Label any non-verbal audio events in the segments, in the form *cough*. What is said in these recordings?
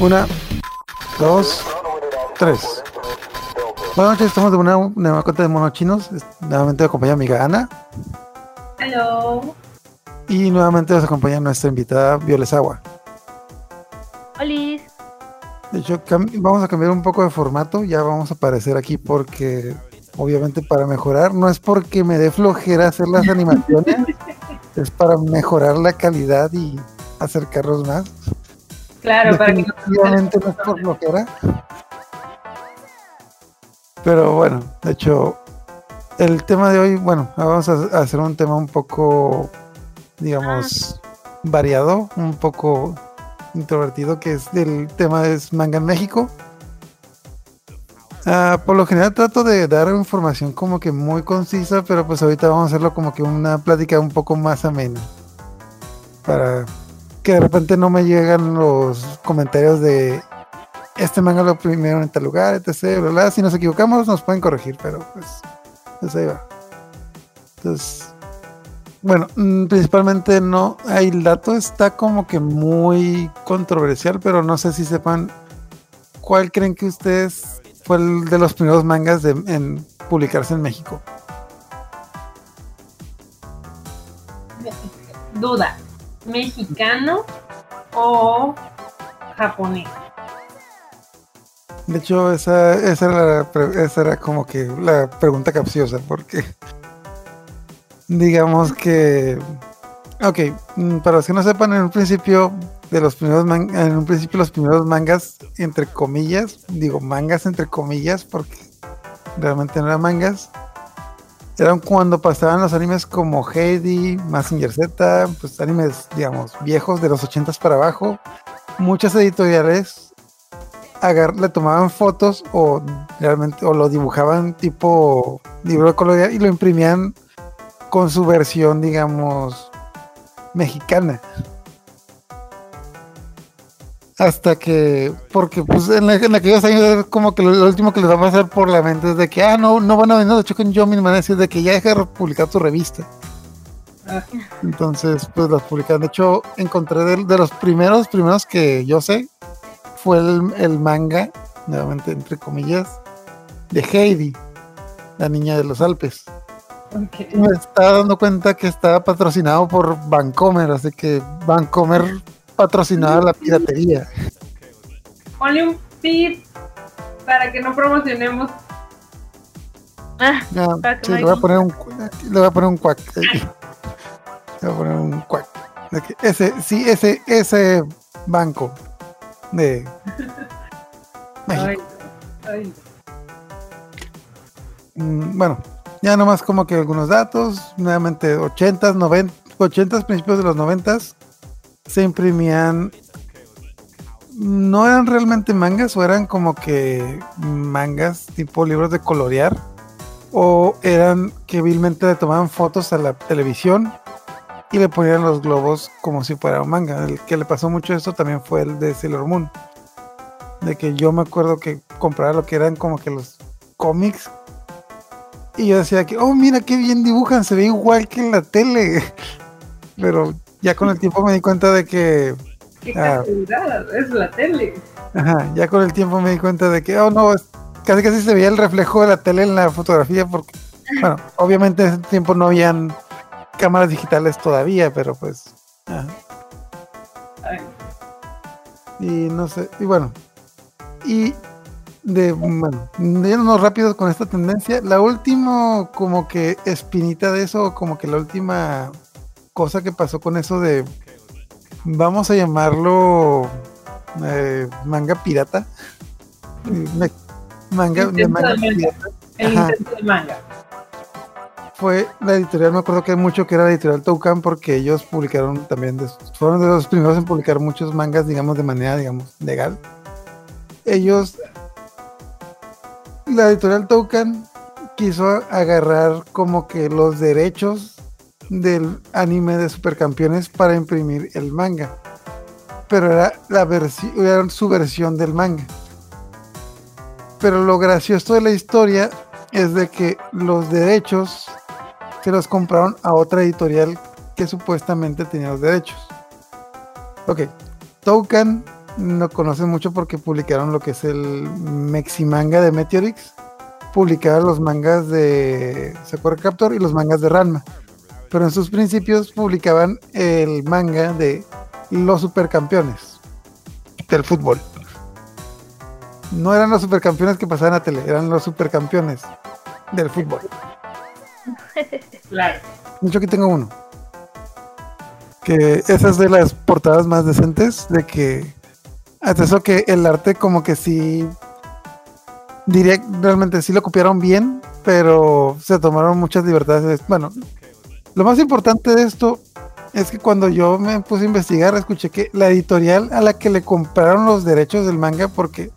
Una, dos, tres. Buenas noches, estamos de una nueva cuenta de monochinos. Nuevamente me acompaña mi amiga Ana. Hello. Y nuevamente nos acompaña nuestra invitada Violes Agua. Hola. De hecho, vamos a cambiar un poco de formato. Ya vamos a aparecer aquí porque, obviamente, para mejorar. No es porque me dé flojera hacer las *laughs* animaciones, es para mejorar la calidad y acercarlos más. Claro, para que no es por flojera. Pero bueno, de hecho, el tema de hoy, bueno, vamos a hacer un tema un poco, digamos, variado, un poco introvertido, que es el tema de manga en México. Ah, por lo general trato de dar información como que muy concisa, pero pues ahorita vamos a hacerlo como que una plática un poco más amena. Para que de repente no me llegan los comentarios de este manga lo primero en tal lugar, etc. Bla, Si nos equivocamos, nos pueden corregir, pero pues, pues ahí va. Entonces, bueno, mm, principalmente no. El dato está como que muy controversial, pero no sé si sepan cuál creen que ustedes fue el de los primeros mangas de, en publicarse en México. Duda, ¿mexicano o japonés? De hecho, esa, esa, era esa era como que la pregunta capciosa, porque *laughs* digamos que, ok, mm, para los que no sepan, en un principio de los primeros en un principio los primeros mangas entre comillas, digo mangas entre comillas, porque realmente no eran mangas, eran cuando pasaban los animes como Heidi, Massinger Z, pues animes, digamos, viejos de los 80 para abajo. Muchas editoriales le tomaban fotos o realmente o lo dibujaban tipo libro de color y lo imprimían con su versión, digamos, mexicana. Hasta que, porque pues en, aquellos años como que lo, último que les va a pasar por la mente es de que, ah, no, no van a venir, de hecho con yo misma decir de que ya deja de publicar tu revista. Ah. Entonces, pues las publican. De hecho, encontré de, los primeros, primeros que yo sé, fue el, manga, nuevamente entre comillas, de Heidi, la niña de los Alpes. Me estaba dando cuenta que estaba patrocinado por Vancomer, así que Vancomer patrocinaba la piratería. Ponle un pit para que no promocionemos. Ah, le voy a poner un le voy a poner un cuac. Le voy a poner un cuac. Ese, sí, ese, ese banco de *laughs* mm, Bueno, ya nomás como que algunos datos, nuevamente 80s, 90 80 principios de los 90 se imprimían no eran realmente mangas o eran como que mangas tipo libros de colorear o eran que vilmente le tomaban fotos a la televisión y le ponían los globos como si fuera un manga. El que le pasó mucho esto también fue el de Sailor Moon. De que yo me acuerdo que compraba lo que eran como que los cómics. Y yo decía que, oh, mira qué bien dibujan, se ve igual que en la tele. *laughs* Pero ya con el tiempo me di cuenta de que. Qué ah, es la tele. Ajá, ya con el tiempo me di cuenta de que, oh no, casi casi se veía el reflejo de la tele en la fotografía porque, bueno, obviamente en ese tiempo no habían cámaras digitales todavía, pero pues. Y no sé, y bueno. Y de, bueno, yéndonos rápido con esta tendencia, la última como que espinita de eso, como que la última cosa que pasó con eso de, vamos a llamarlo eh, manga pirata. Manga, de manga pirata. El intento de manga fue la editorial, me acuerdo que mucho que era la editorial Toucan porque ellos publicaron también, fueron de los primeros en publicar muchos mangas, digamos, de manera, digamos, legal. Ellos, la editorial Toucan quiso agarrar como que los derechos del anime de Supercampeones para imprimir el manga. Pero era, la era su versión del manga. Pero lo gracioso de la historia es de que los derechos se los compraron a otra editorial que supuestamente tenía los derechos. Ok, Toucan lo conocen mucho porque publicaron lo que es el Meximanga de Meteorix. Publicaron los mangas de Sakura Captor y los mangas de Ranma. Pero en sus principios publicaban el manga de los supercampeones del fútbol. No eran los supercampeones que pasaban a tele, eran los supercampeones del fútbol. *laughs* Claro. Mucho aquí tengo uno. Que esa es de las portadas más decentes. De que. Hasta eso que el arte, como que sí. Diría realmente sí lo copiaron bien. Pero se tomaron muchas libertades. Bueno, lo más importante de esto es que cuando yo me puse a investigar, escuché que la editorial a la que le compraron los derechos del manga, porque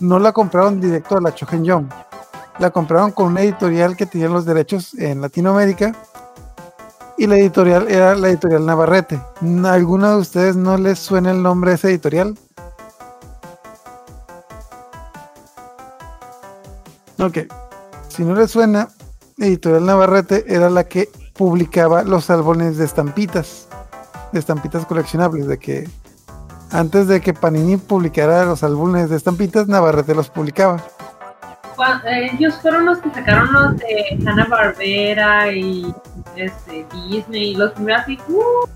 no la compraron directo a la Chogen Jump, la compraron con una editorial que tenía los derechos en Latinoamérica y la editorial era la editorial Navarrete. ¿A ¿Alguno de ustedes no les suena el nombre de esa editorial? Ok, si no les suena, editorial Navarrete era la que publicaba los álbumes de estampitas, de estampitas coleccionables, de que antes de que Panini publicara los álbumes de estampitas, Navarrete los publicaba. Eh, Ellos fueron los que sacaron los de Hanna Barbera y este, Disney, los primeros así. uh,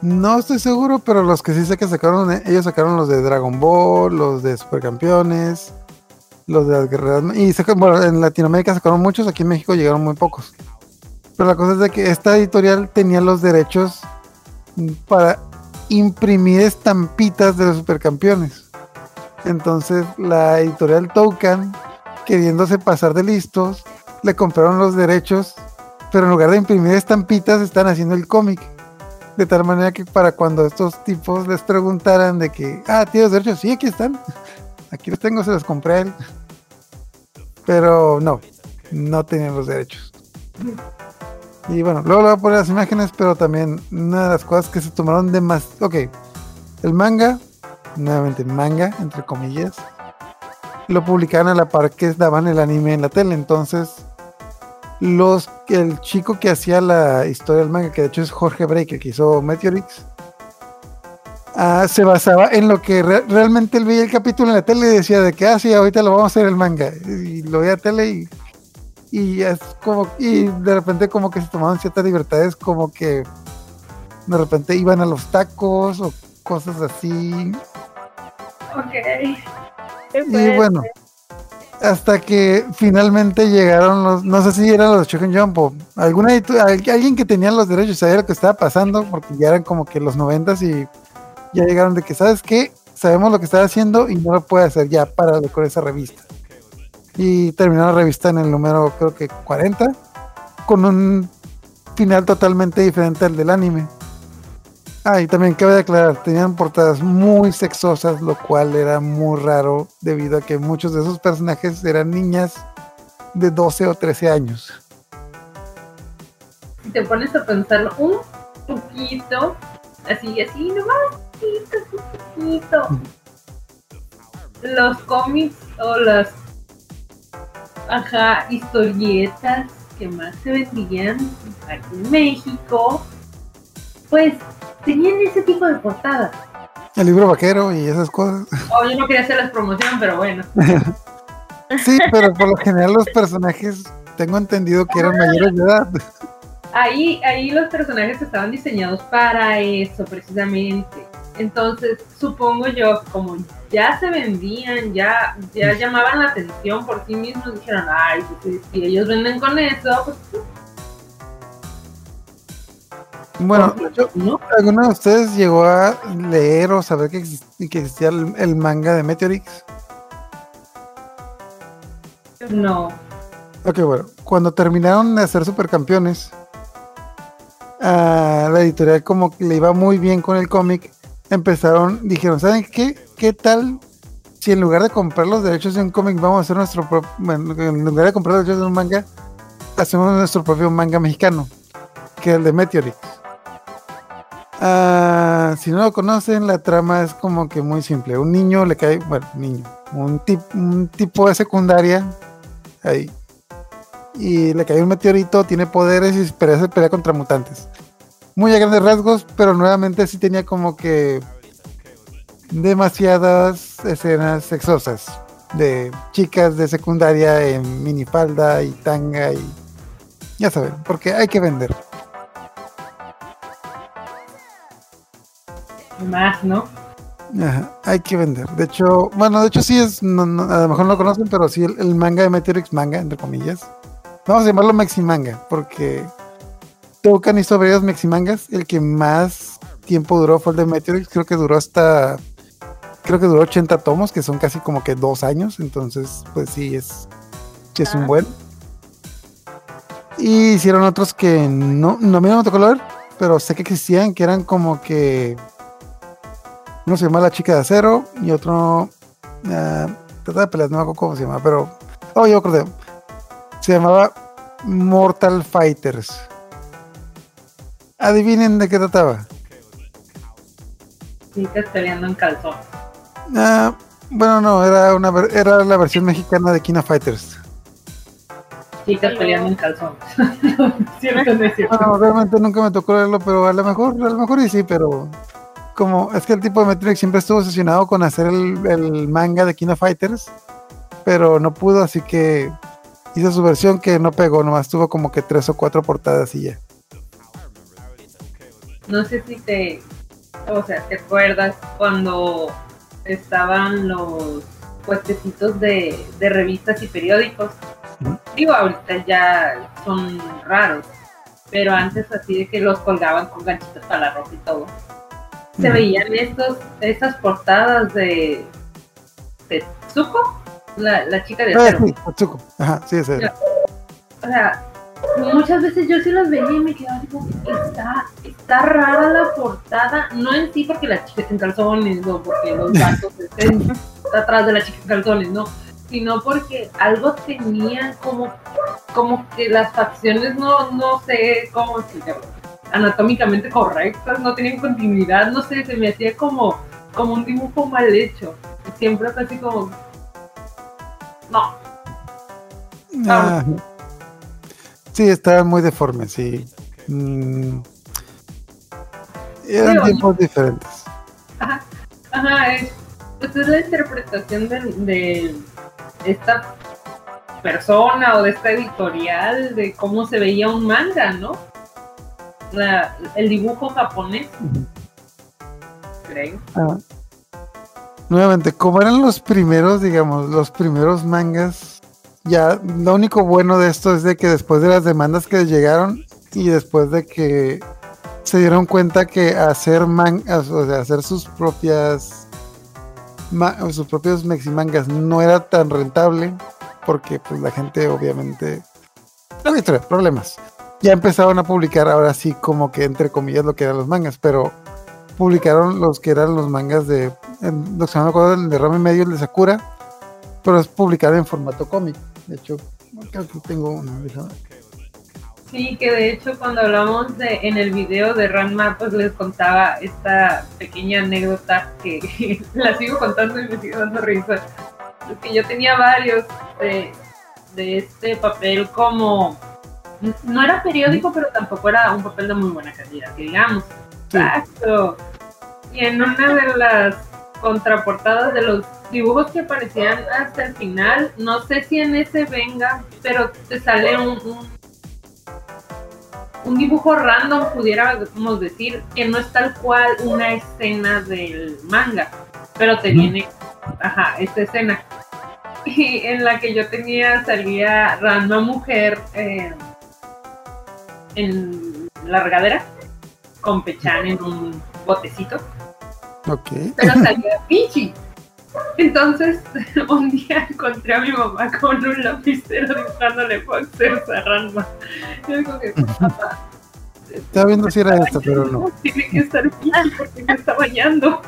No estoy seguro, pero los que sí sé que sacaron, eh, ellos sacaron los de Dragon Ball, los de Supercampeones, los de las guerreras. Y bueno, en Latinoamérica sacaron muchos, aquí en México llegaron muy pocos. Pero la cosa es de que esta editorial tenía los derechos para imprimir estampitas de los supercampeones. Entonces la editorial Toucan, queriéndose pasar de listos, le compraron los derechos, pero en lugar de imprimir estampitas, están haciendo el cómic. De tal manera que para cuando estos tipos les preguntaran de que, ah, ¿tienes derechos? Sí, aquí están. *laughs* Aquí los tengo, se los compré a él. Pero no, no tenían los derechos. Y bueno, luego le voy a poner las imágenes, pero también una de las cosas que se tomaron de más. Ok, el manga, nuevamente manga, entre comillas, lo publicaban a la par que daban el anime en la tele. Entonces, los el chico que hacía la historia del manga, que de hecho es Jorge Breaker, que hizo Meteorix, ah, se basaba en lo que re- realmente él veía el capítulo en la tele y decía de que, ah, ahorita lo vamos a hacer el manga. Y lo veía a tele y, y es como, y de repente como que se tomaban ciertas libertades, como que de repente iban a los tacos o cosas así. Ok. Y bueno, hasta que finalmente llegaron los, no sé si eran los Chicken Jump o alguna alguien que tenía los derechos, sabía lo que estaba pasando, porque ya eran como que los noventas y ya llegaron de que, ¿sabes qué? Sabemos lo que está haciendo y no lo puede hacer ya, para con esa revista. Y terminó la revista en el número, creo que 40, con un final totalmente diferente al del anime. Ah, y también cabe aclarar, tenían portadas muy sexosas, lo cual era muy raro debido a que muchos de esos personajes eran niñas de 12 o 13 años. Si te pones a pensarlo un poquito, así, así, nomás, poquito, poquito. Los cómics o las, ajá, historietas que más se vendían aquí en México, pues tenían ese tipo de portadas. El libro vaquero y esas cosas. Oh, yo no quería hacerles promoción, pero bueno. *laughs* Sí, pero por lo general los personajes, tengo entendido que eran mayores de edad. Ahí, ahí los personajes estaban diseñados para eso, precisamente. Entonces, supongo yo, como ya se vendían, ya, ya llamaban la atención por sí mismos, dijeron, ay, pues, si, ellos venden con eso, pues Bueno, yo- no. ¿alguno de ustedes llegó a leer o saber que, exist- que existía el, el manga de Meteorix? No. Ok, bueno, cuando terminaron de hacer supercampeones, a la editorial como que le iba muy bien con el cómic, empezaron, dijeron, ¿saben qué? ¿Qué tal si en lugar de comprar los derechos de un cómic vamos a hacer nuestro propio, en lugar de comprar los derechos de un manga, hacemos nuestro propio manga mexicano, que es el de Meteorix. Ah, si no lo conocen, la trama es como que muy simple. Un niño le cae, bueno, niño, un, tip- un tipo de secundaria, ahí, y le cae un meteorito, tiene poderes y se pelea contra mutantes. Muy a grandes rasgos, pero nuevamente sí tenía como que demasiadas escenas sexosas de chicas de secundaria en minifalda y tanga y ya saben, porque hay que vender. Más, ¿no? Ajá, hay que vender. De hecho, bueno, de hecho sí es, no, no, a lo mejor no lo conocen, pero sí el, el manga de Meteorix manga, entre comillas. Vamos a llamarlo Maxi Manga, porque Toucan hizo varios Maxi Mangas. El que más tiempo duró fue el de Meteorix, creo que duró hasta, creo que duró 80 tomos, que son casi como que dos años, entonces pues sí es, sí es un Ah. buen. Y hicieron otros que no, no mí no me tocó leer, pero sé que existían, que eran como que uno se llama La Chica de Acero y otro. ah, trata de peleas, no me acuerdo cómo se llama, pero. Oh, yo acordé. Se llamaba Mortal Fighters. Adivinen de qué trataba. Chicas peleando en calzón. Ah, bueno, no, era, una, era la versión mexicana de Kina Fighters. Chicas peleando en calzón. *laughs* Bueno, realmente nunca me tocó leerlo, pero a lo mejor, a lo mejor y sí, pero como es que el tipo de Metric siempre estuvo obsesionado con hacer el, el manga de Kino Fighters, pero no pudo, así que hizo su versión que no pegó, nomás tuvo como que tres o cuatro portadas y ya. No sé si te, o sea, te acuerdas cuando estaban los puestecitos de, de revistas y periódicos. Digo, ahorita ya son raros, pero antes así de que los colgaban con ganchitos para la ropa y todo. Se veían estos, estas portadas de, de Tsuko, la, la chica de Ah, sí, Otsuko. Ajá, sí, ese era. O sea, muchas veces yo sí las veía y me quedaba tipo, está, está rara la portada, no en sí porque la chica está en calzones o porque los gatos estén *laughs* atrás de la chica en calzones, no, sino porque algo tenían como, como que las facciones no, no sé cómo explicarlo, anatómicamente correctas, no tenían continuidad, no sé, se me hacía como, como un dibujo mal hecho. Siempre fue así como, no, Ah, sí, estaban muy deformes, sí. Mm, eran Digo, tiempos diferentes. Ajá, es, pues es la interpretación de, de esta persona o de esta editorial de cómo se veía un manga, ¿no? La- el dibujo japonés, creo. Ah. Nuevamente, como eran los primeros, digamos, los primeros mangas, ya lo único bueno de esto es de que después de las demandas que llegaron y después de que se dieron cuenta que hacer mangas, o sea, hacer sus propias sus propios meximangas no era tan rentable porque pues la gente obviamente no historia, problemas. Ya empezaron a publicar ahora sí como que entre comillas lo que eran los mangas, pero publicaron los que eran los mangas de en- los que no me acuerdo el de Rama y medio el de Sakura, pero es publicado en formato cómic. De hecho, creo que tengo una. déjame ver. Sí, que de hecho cuando hablamos de en el video de Ranma, pues les contaba esta pequeña anécdota que *laughs* la sigo contando y me sigue dando risa. Es que yo tenía varios de, de este papel como no era periódico, pero tampoco era un papel de muy buena calidad, que digamos. Sí. Exacto. Y en una de las contraportadas de los dibujos que aparecían hasta el final, no sé si en ese venga, pero te sale un, un, un dibujo random, pudiéramos decir, que no es tal cual una escena del manga, pero te viene, ajá, esta escena. Y en la que yo tenía salía Ranma mujer eh, en la regadera con Pechan en un botecito, Ok. pero *laughs* salía Pichi. Entonces, *laughs* un día encontré a mi mamá con un lapicero dibujándole boxers a Ranma. Yo digo que, papá, Estaba viendo si era esta, pero no. *laughs* tiene que estar Pichi porque se está bañando.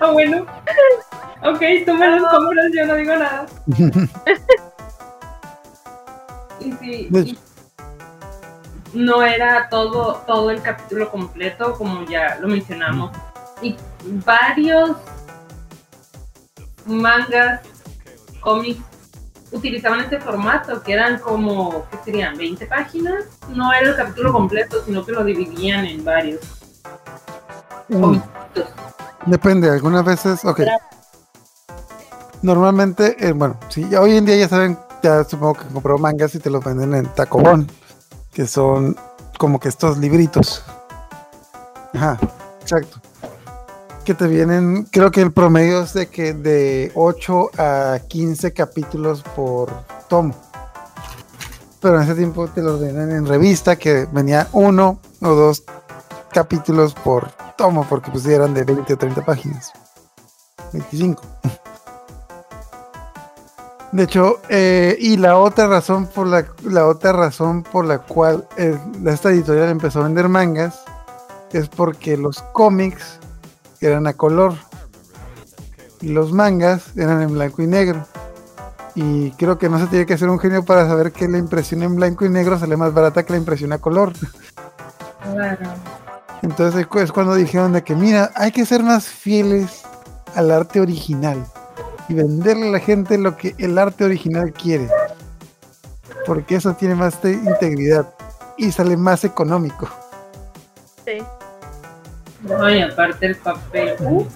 Ah, bueno. Ok, tú me los compras, yo no digo nada. Y sí, De y no era todo, todo el capítulo completo, como ya lo mencionamos. Y varios mangas, cómics, utilizaban este formato, que eran como, ¿qué serían? ¿20 páginas? No era el capítulo completo, sino que lo dividían en varios. Mm, Depende, algunas veces, ok. Normalmente, eh, bueno, sí, hoy en día ya saben, ya supongo que compró mangas y te los venden en tacobón, que son como que estos libritos. Ajá, exacto. Que te vienen, creo que el promedio es de que de 8 a 15 capítulos por tomo. Pero en ese tiempo te los venden en revista, que venía uno o dos capítulos por tomo, porque pues eran de 20 o 30 páginas. 25. De hecho, eh, y la otra razón por la, la otra razón por la cual eh, esta editorial empezó a vender mangas es porque los cómics eran a color y los mangas eran en blanco y negro. Y creo que no se tiene que ser un genio para saber que la impresión en blanco y negro sale más barata que la impresión a color. Claro. Entonces es cuando dijeron de que mira, hay que ser más fieles al arte original y venderle a la gente lo que el arte original quiere. Porque eso tiene más de integridad y sale más económico. Sí. No, y aparte el papel. uh,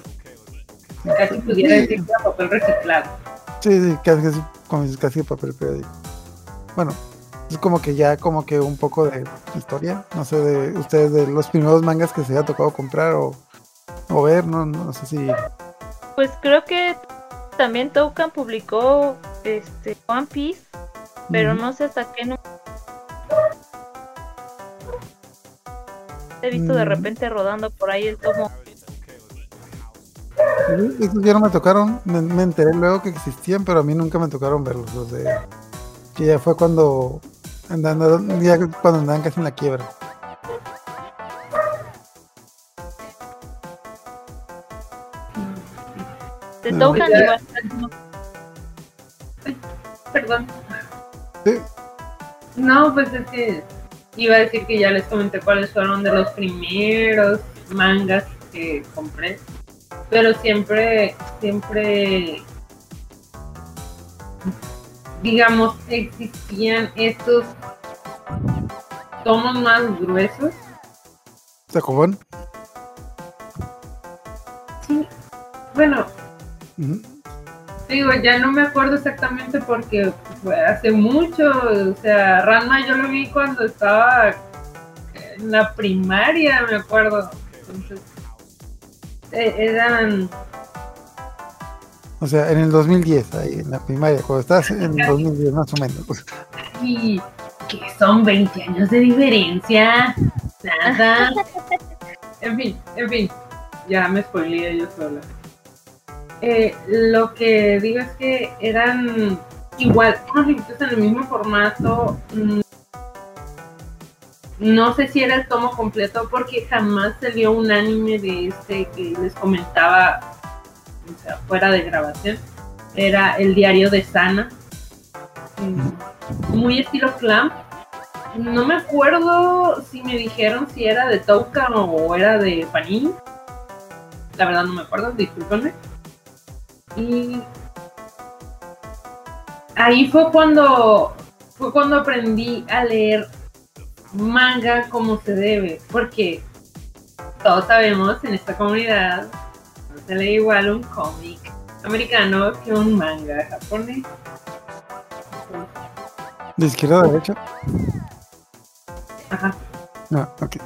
casi pudiera decir que era papel reciclado. Sí, sí, casi, casi, casi papel periódico. Bueno, es como que ya como que un poco de historia, no sé, de ustedes de los primeros mangas que se haya tocado comprar o, o ver, no, no sé si... Pues creo que también Toucan publicó este One Piece, pero no sé hasta qué no. He visto de Mm. repente rodando por ahí el tomo. Sí, Esos ya no me tocaron, me, me enteré luego que existían, pero a mí nunca me tocaron verlos, los de... Que ya fue cuando andan, ya cuando andaban casi en la quiebra. De No. Toucan Ya. igual. Perdón. Sí. No, pues es que iba a decir que ya les comenté cuáles fueron de los primeros mangas que compré. Pero siempre, siempre, digamos, existían estos tomos más gruesos. Sacobón. Sí. Bueno, Digo, ya no me acuerdo exactamente porque fue hace mucho, o sea, Ranma yo lo vi cuando estaba en la primaria, me acuerdo. Entonces, eh, eran, O sea, en el 2010, ahí en la primaria, cuando estás en el 2010 más o menos. y que son 20 años de diferencia. Nada. *laughs* En fin, en fin, ya me spoileé yo sola. Eh, lo que digo es que eran igual, unos libritos en el mismo formato. mm, No sé si era el tomo completo porque jamás salió un anime de este que les comentaba, o sea, fuera de grabación. Era el diario de Sana. Mm, Muy estilo clam. No me acuerdo si me dijeron si era de Toucan o era de Panini. La verdad no me acuerdo, discúlpenme. Y ahí fue cuando fue cuando aprendí a leer manga como se debe, porque todos sabemos en esta comunidad no se lee igual un cómic americano que un manga japonés. ¿De izquierda a derecha? Ajá. No, ok.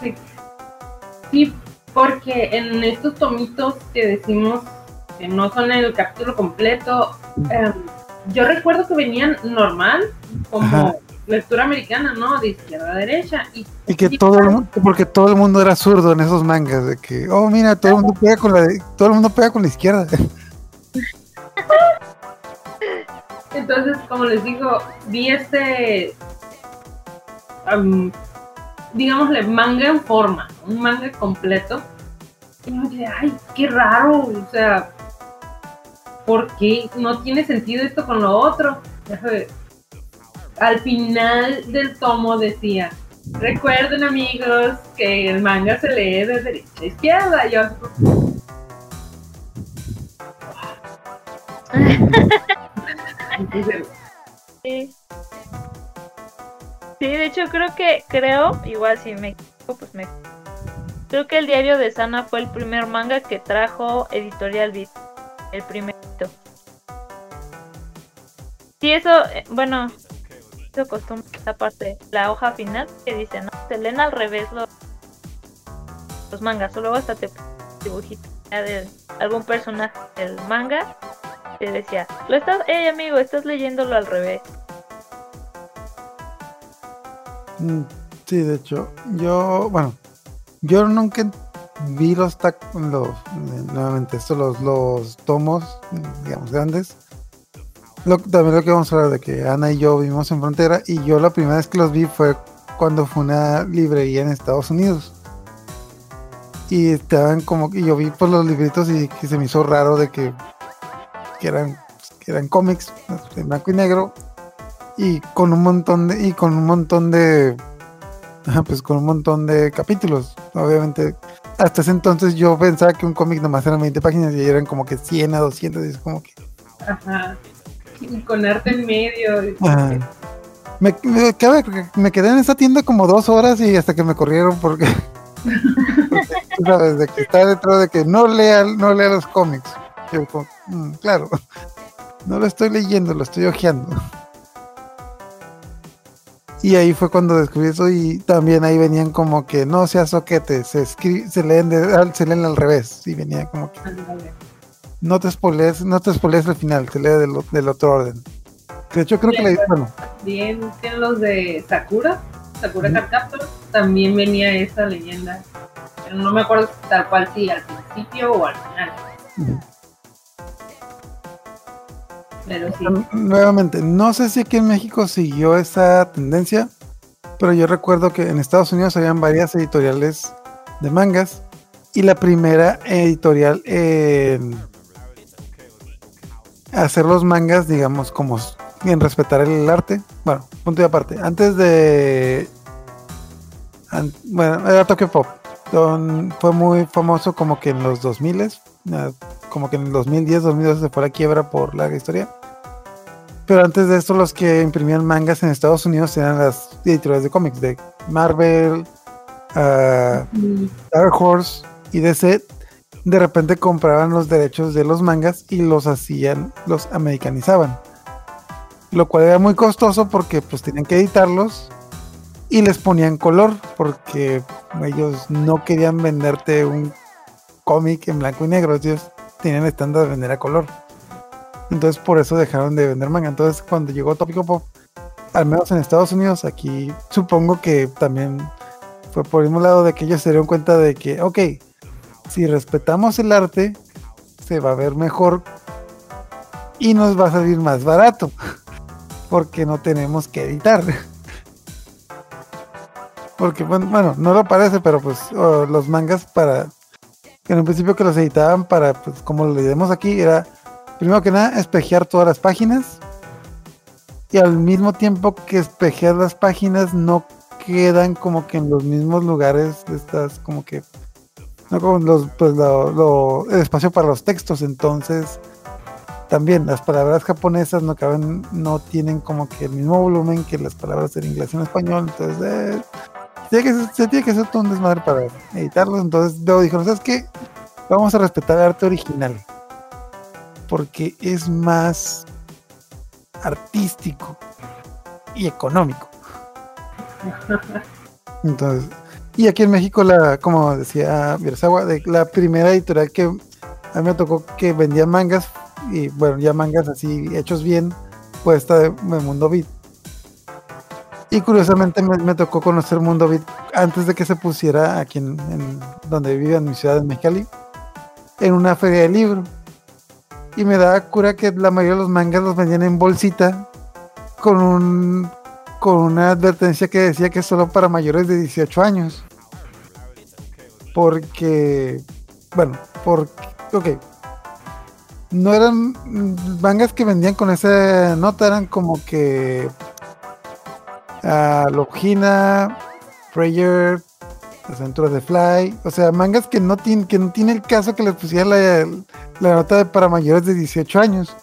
*laughs* Sí, porque en estos tomitos que decimos que no son el capítulo completo, em, yo recuerdo que venían normal, como Ajá. lectura americana, ¿no? De izquierda a derecha. Y, Y que todo el mundo, porque todo el mundo era zurdo en esos mangas, de que, oh mira, todo el mundo pega con la, todo el mundo pega con la izquierda. *laughs* Entonces, como les digo, vi este, am, digámosle, manga en forma, un manga completo. Y me dije, ay, qué raro, o sea, ¿por qué no tiene sentido esto con lo otro? Al final del tomo decía, recuerden amigos que el manga se lee de derecha a izquierda. Yo, *laughs* Sí. Sí, de hecho creo que, creo, igual si me pues me Creo que el diario de Sana fue el primer manga que trajo Editorial Beat. El primerito. Sí, eso, eh, bueno, eso costumbre esa parte, la hoja final que dice, ¿no? Se leen al revés los, los mangas, o luego hasta te dibujito de algún personaje del manga te decía, lo estás, hey amigo, estás leyéndolo al revés. Mm, Sí, de hecho, yo, bueno, yo nunca vi los, los nuevamente, estos los, los tomos, digamos, grandes. Lo, también lo que vamos a hablar de que Ana y yo vivimos en frontera y yo la primera vez que los vi fue cuando fue una librería en Estados Unidos. Y estaban como que yo vi pues los libritos y que se me hizo raro de que, eran eran cómics en blanco y negro y con un montón de y con un montón de *laughs* pues con un montón de capítulos. Obviamente, hasta ese entonces yo pensaba que un cómic nomás eran 20 páginas y eran como que 100 a 200. Y es como que. Ajá. Y con arte en medio. y- ajá. Me, me, me quedé en esa tienda como dos horas y hasta que me corrieron porque. *laughs* sabes, de que está dentro de que no lea, no lea los cómics. Yo como, "Mm, claro, *laughs* no lo estoy leyendo, lo estoy hojeando. Y ahí fue cuando descubrí eso y también ahí venían como que no seas soquete, se, escri- se, leen de- se leen al revés. Y venía como que no te spoilees, no te spoilees el final, se lee del, del otro orden. De hecho creo que la, bueno, Bien, tienen los de Sakura, Sakura Captor, también venía esa leyenda. Pero no me acuerdo tal cual si al principio o al final. Nuevamente, no sé si aquí en México siguió esa tendencia, pero yo recuerdo que en Estados Unidos habían varias editoriales de mangas y la primera editorial en hacer los mangas, digamos, como en respetar el arte. Bueno, punto y aparte. Antes de. bueno, era Tokyo Pop. Don- fue muy famoso como que en los 2000 como que en el 2010, 2012 se fue a la quiebra por larga historia. Pero antes de esto, los que imprimían mangas en Estados Unidos eran las editoriales de cómics de Marvel, Mm, Dark Horse y DC. De repente compraban los derechos de los mangas y los hacían, los americanizaban. Lo cual era muy costoso porque pues tenían que editarlos y les ponían color porque ellos no querían venderte un cómic en blanco y negro, ellos tenían estándar de vender a color. Entonces por eso dejaron de vender manga. Entonces cuando llegó Tópico Pop, al menos en Estados Unidos, aquí supongo que también fue por el mismo lado de que ellos se dieron cuenta de que, ok, si respetamos el arte, se va a ver mejor y nos va a salir más barato. *laughs* Porque no tenemos que editar. *laughs* Porque, bueno, bueno, no lo parece, pero pues los mangas para... En un principio que los editaban para, pues como lo leemos aquí, era primero que nada espejear todas las páginas. Y al mismo tiempo que espejear las páginas no quedan como que en los mismos lugares estas como que no como los pues lo, el espacio para los textos. Entonces también las palabras japonesas no caben no tienen como que el mismo volumen que las palabras en inglés y en español. Entonces eh, que se tiene que hacer todo un desmadre para editarlos. Entonces luego dijeron sabes qué vamos a respetar el arte original porque es más artístico y económico *laughs* entonces, y aquí en México, la, como decía Virasawa, de la primera editorial que a mí me tocó que vendía mangas, y bueno, ya mangas así hechos bien, pues esta de, de Mundo Beat. Y curiosamente me, me tocó conocer Mundo Beat antes de que se pusiera aquí en, en donde vivo, en mi ciudad de Mexicali, en una feria de libro. Y me daba cura que la mayoría de los mangas los vendían en bolsita con un con una advertencia que decía que solo para mayores de 18 años. Porque, bueno, porque, ok. No eran mangas que vendían con esa nota, eran como que uh, Logina, Prayer, Las aventuras de Fly, o sea, mangas que no tienen, que no tiene el caso que les pusiera la, la nota de para mayores de 18 años.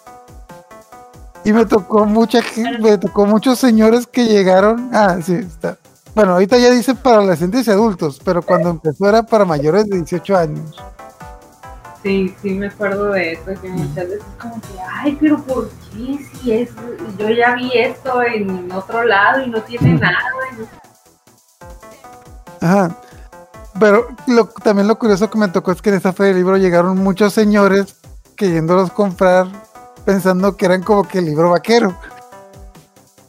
Y me tocó mucha gente, me tocó muchos señores que llegaron. Ah, sí, está. Bueno, ahorita ya dice para adolescentes y adultos, pero cuando empezó era para mayores de 18 años. Sí, sí me acuerdo de eso, que muchas veces como que, ay, pero ¿por qué si es, yo ya vi esto en otro lado y no tiene nada? Ajá. Pero lo, también lo curioso que me tocó es que en esa feria del libro llegaron muchos señores queriéndolos comprar pensando que eran como que el libro vaquero.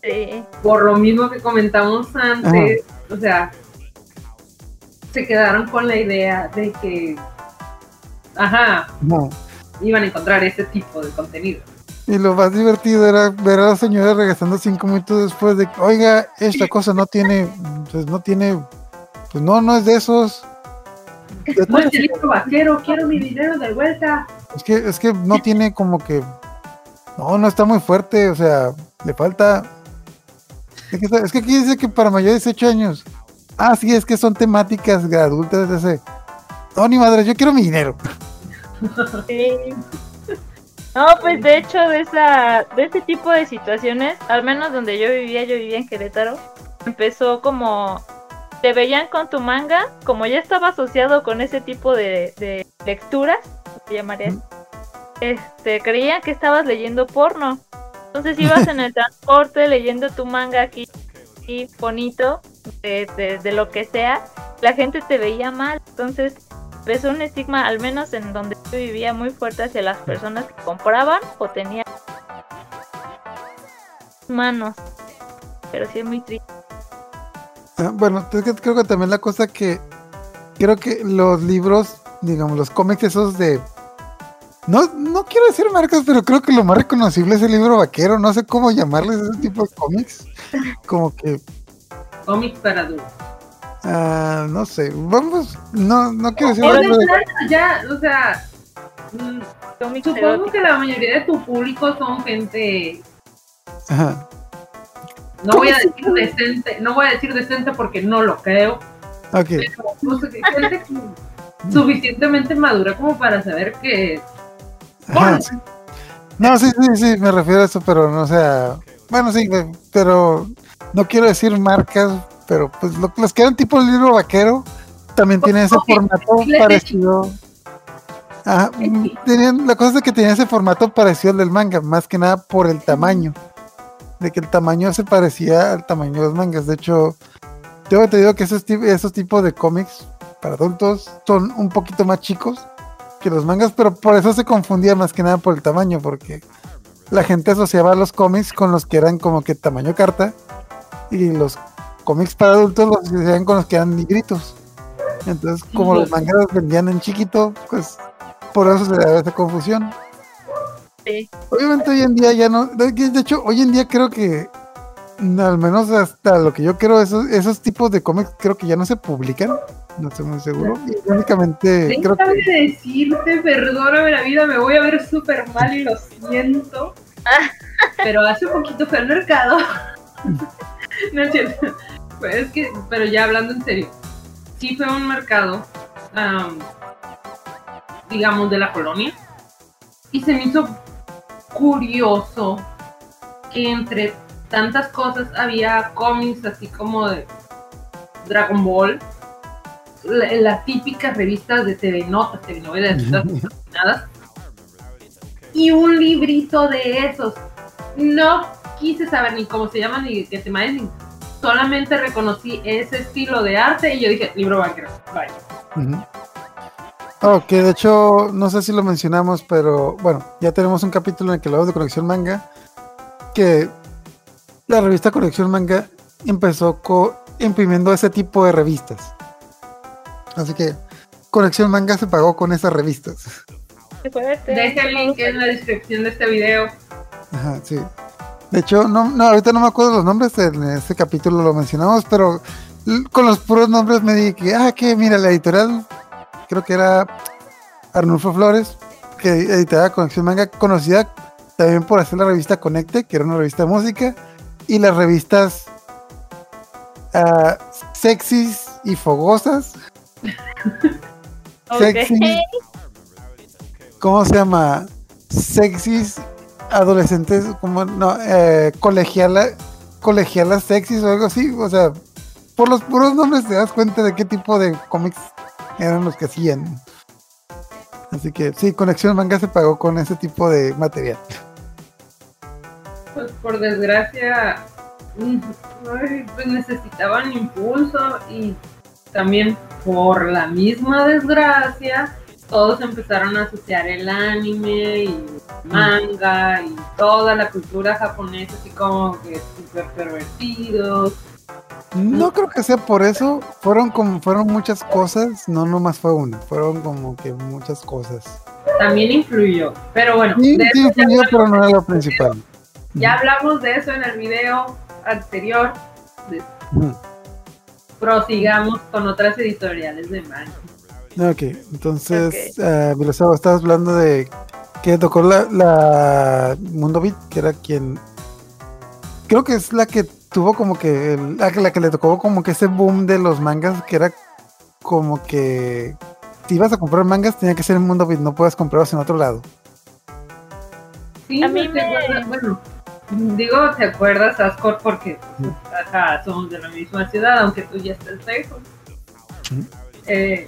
Sí. Por lo mismo que comentamos antes, o sea, se quedaron con la idea de que, ajá, No. iban a encontrar ese tipo de contenido. Y lo más divertido era ver a los señores regresando cinco minutos después de que, oiga, esta *laughs* cosa no tiene, pues no tiene, pues no, no es de esos. No es el libro vaquero, quiero mi dinero de vuelta. Es que, es que no tiene como que, no, no está muy fuerte, o sea, le falta. Es que, es que aquí dice que para mayores de 18 años. Ah, sí, es que son temáticas de adultas de ese. No, ni madre, yo quiero mi dinero. Sí. No, pues de hecho de esa, de ese tipo de situaciones, al menos donde yo vivía, yo vivía en Querétaro, empezó como te veían con tu manga, como ya estaba asociado con ese tipo de, de lecturas, se llamaría, este, creían que estabas leyendo porno. Entonces ibas en el *laughs* transporte leyendo tu manga aquí, aquí bonito, de, de, de lo que sea, la gente te veía mal, entonces empezó un estigma, al menos en donde yo vivía, muy fuerte hacia las personas que compraban o tenían manos. Pero sí es muy triste. Ah, Bueno, es que creo que también la cosa que creo que los libros, digamos, los cómics esos de no, no quiero decir marcas, pero creo que lo más reconocible es el libro vaquero, no sé cómo llamarles ese tipo de cómics. Como que, Cómics para adultos. ah, no sé, vamos, no, no quiero decir O algo de- sea, ya, o sea, mm, supongo que la mayoría de tu público son gente, Ajá. No voy a decir decente, no voy a decir decente porque no lo creo, Ok, pero o sea, que gente que suficientemente madura como para saber que ajá, sí. No, sí, sí, sí, me refiero a eso, pero no o sea, bueno, sí, pe- pero no quiero decir marcas, pero pues lo- los que eran tipo el libro vaquero también tienen ese formato les- parecido. Ajá, tenían, la cosa es que tenía ese formato parecido al del manga, más que nada por el tamaño. De que el tamaño se parecía al tamaño de los mangas. De hecho, tengo te digo que esos, esos tipos de cómics para adultos son un poquito más chicos que los mangas, pero por eso se confundía más que nada por el tamaño, porque la gente asociaba los cómics con los que eran como que tamaño carta y los cómics para adultos los asociaban con los que eran libritos. Entonces, como los mangas los vendían en chiquito, pues por eso se da esa confusión. Sí. Obviamente hoy en día ya no, de hecho hoy en día creo que mm, al menos hasta lo que yo creo, esos, esos tipos de cómics creo que ya no se publican, no estoy muy seguro. Y únicamente creo Déjame que decirte, perdóname la vida, me voy a ver súper mal y lo siento. *laughs* Pero hace poquito fue al mercado. *laughs* no es cierto. Pues es que, pero ya hablando en serio, sí fue un mercado, am, digamos, de la colonia. Y se me hizo curioso que entre tantas cosas había cómics así como de Dragon Ball, la- las típicas revistas de TV Notas, TV Novelas, animadas, y un librito de esos. No quise saber ni cómo se llaman ni qué tema es, solamente reconocí ese estilo de arte y yo dije, libro vaquero, vaya. Que de hecho, no sé si lo mencionamos, pero bueno, ya tenemos un capítulo en el que hablamos de Conexión Manga, que la revista Conexión Manga empezó co- imprimiendo ese tipo de revistas. Así que Conexión Manga se pagó con esas revistas. Deja el link en la descripción de este video. Ajá, sí. De hecho, no, no, ahorita no me acuerdo los nombres, en este capítulo lo mencionamos, pero con los puros nombres me dije que, ah, que mira, la editorial, creo que era Arnulfo Flores, que editaba Conexión Manga, conocida también por hacer la revista Conecte, que era una revista de música, y las revistas ah, sexys y fogosas. *laughs* Sexy. ¿Cómo se llama? Sexys adolescentes, como no, eh, colegiala, colegialas sexys o algo así, o sea, por los puros nombres te das cuenta de qué tipo de cómics eran los que hacían. Así que sí, Conexión Manga se pagó con ese tipo de material. Pues por desgracia, mm, pues necesitaban impulso y también por la misma desgracia, todos empezaron a asociar el anime y manga y toda la cultura japonesa así como que súper pervertidos. No creo que sea por eso, fueron como fueron muchas cosas, no nomás fue una, fueron como que muchas cosas. También influyó, pero bueno, Sí, sí influyó, pero no era lo principal. video. Ya hablamos de eso en el video anterior. De- prosigamos con otras editoriales de manga. Ok, entonces, ah, Vilosao, estabas hablando de que tocó la, la Mundo Beat, que era quien. Creo que es la que tuvo como que. el- la, que- la que le tocó como que ese boom de los mangas, que era como que. Si ibas a comprar mangas, tenía que ser en Mundo Beat, no puedes comprarlos en otro lado. Sí, A mí pues, ¿te me-? Bueno, digo, ¿te acuerdas, Ascor? Porque pues, ajá, somos de la misma ciudad, aunque tú ya estás lejos. Ujú. Eh,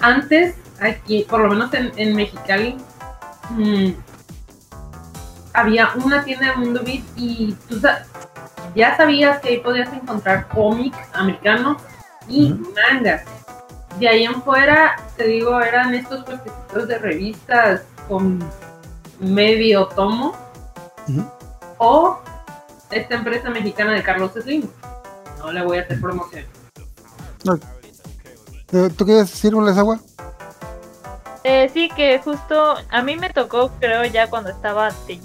antes, aquí, por lo menos en, en Mexicali, mm, había una tienda de Mundo Beat y tú ya sabías que ahí podías encontrar cómics americanos y Ujú. mangas. De ahí en fuera, te digo, eran estos puestecitos de revistas con medio tomo o esta empresa mexicana de Carlos Slim. No le voy a hacer promoción. Eh, ¿Tú quieres decir, agua? Eh, sí, que justo a mí me tocó, creo, ya cuando estaba de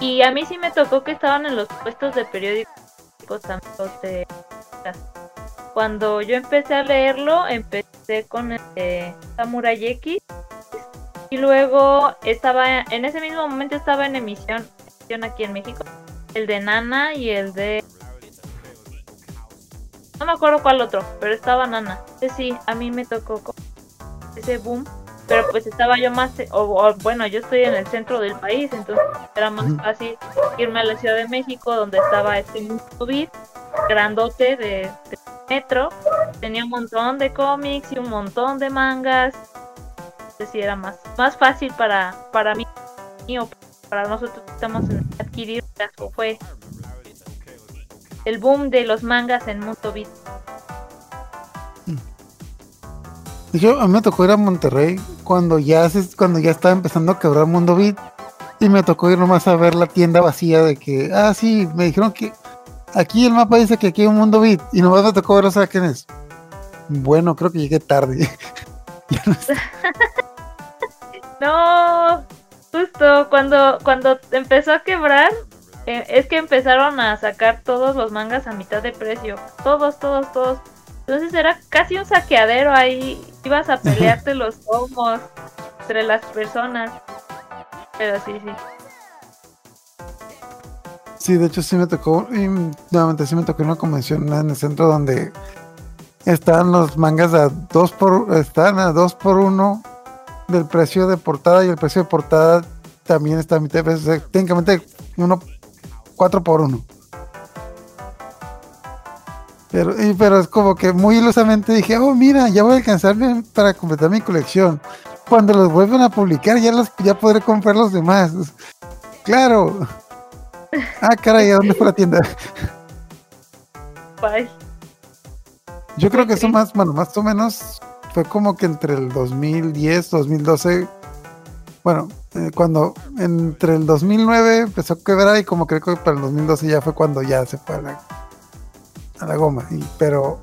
Y a mí sí me tocó que estaban en los puestos de periódicos de cuando yo empecé a leerlo, empecé con el de Samurai X y luego estaba en ese mismo momento estaba en emisión, emisión aquí en México, el de Nana y el de no me acuerdo cuál otro, pero estaba Nana. Entonces sí, a mí me tocó ese boom, pero pues estaba yo más, o, o, bueno, yo estoy en el centro del país, entonces era más fácil irme a la Ciudad de México, donde estaba este Mundo Beat, grandote de, de metro, tenía un montón de cómics y un montón de mangas, entonces sí era más, más fácil para, para mí o para nosotros que estamos en adquirir, fue el boom de los mangas en Mundo Beat. Yo, a mí me tocó ir a Monterrey cuando ya se, cuando ya estaba empezando a quebrar Mundo Beat y me tocó ir nomás a ver la tienda vacía de que, ah, sí, me dijeron que aquí el mapa dice que aquí hay un Mundo Beat y nomás me tocó ver los es Bueno, creo que llegué tarde. *laughs* *laughs* No, justo cuando, cuando empezó a quebrar, eh, es que empezaron a sacar todos los mangas a mitad de precio. Todos, todos, todos. Entonces era casi un saqueadero ahí. Ibas a pelearte los tomos entre las personas. Pero sí, sí. Sí, de hecho sí me tocó, y nuevamente sí me tocó una convención en el centro donde estaban los mangas a dos por, están a dos por uno del precio de portada y el precio de portada también está a mitad de sea, técnicamente uno cuatro por uno. Pero, y- pero es como que muy ilusamente dije, oh mira, ya voy a alcanzarme para completar mi colección. Cuando los vuelvan a publicar ya los ya podré comprar los demás. Claro. Ah, caray, ¿a dónde fue la tienda? Bye. Yo creo que eso más, bueno, más o menos fue como que entre el 2010, 2012, bueno, eh, cuando entre el 2009 empezó a quebrar y como creo que para el 2012 ya fue cuando ya se fue a la, a la goma. Y, pero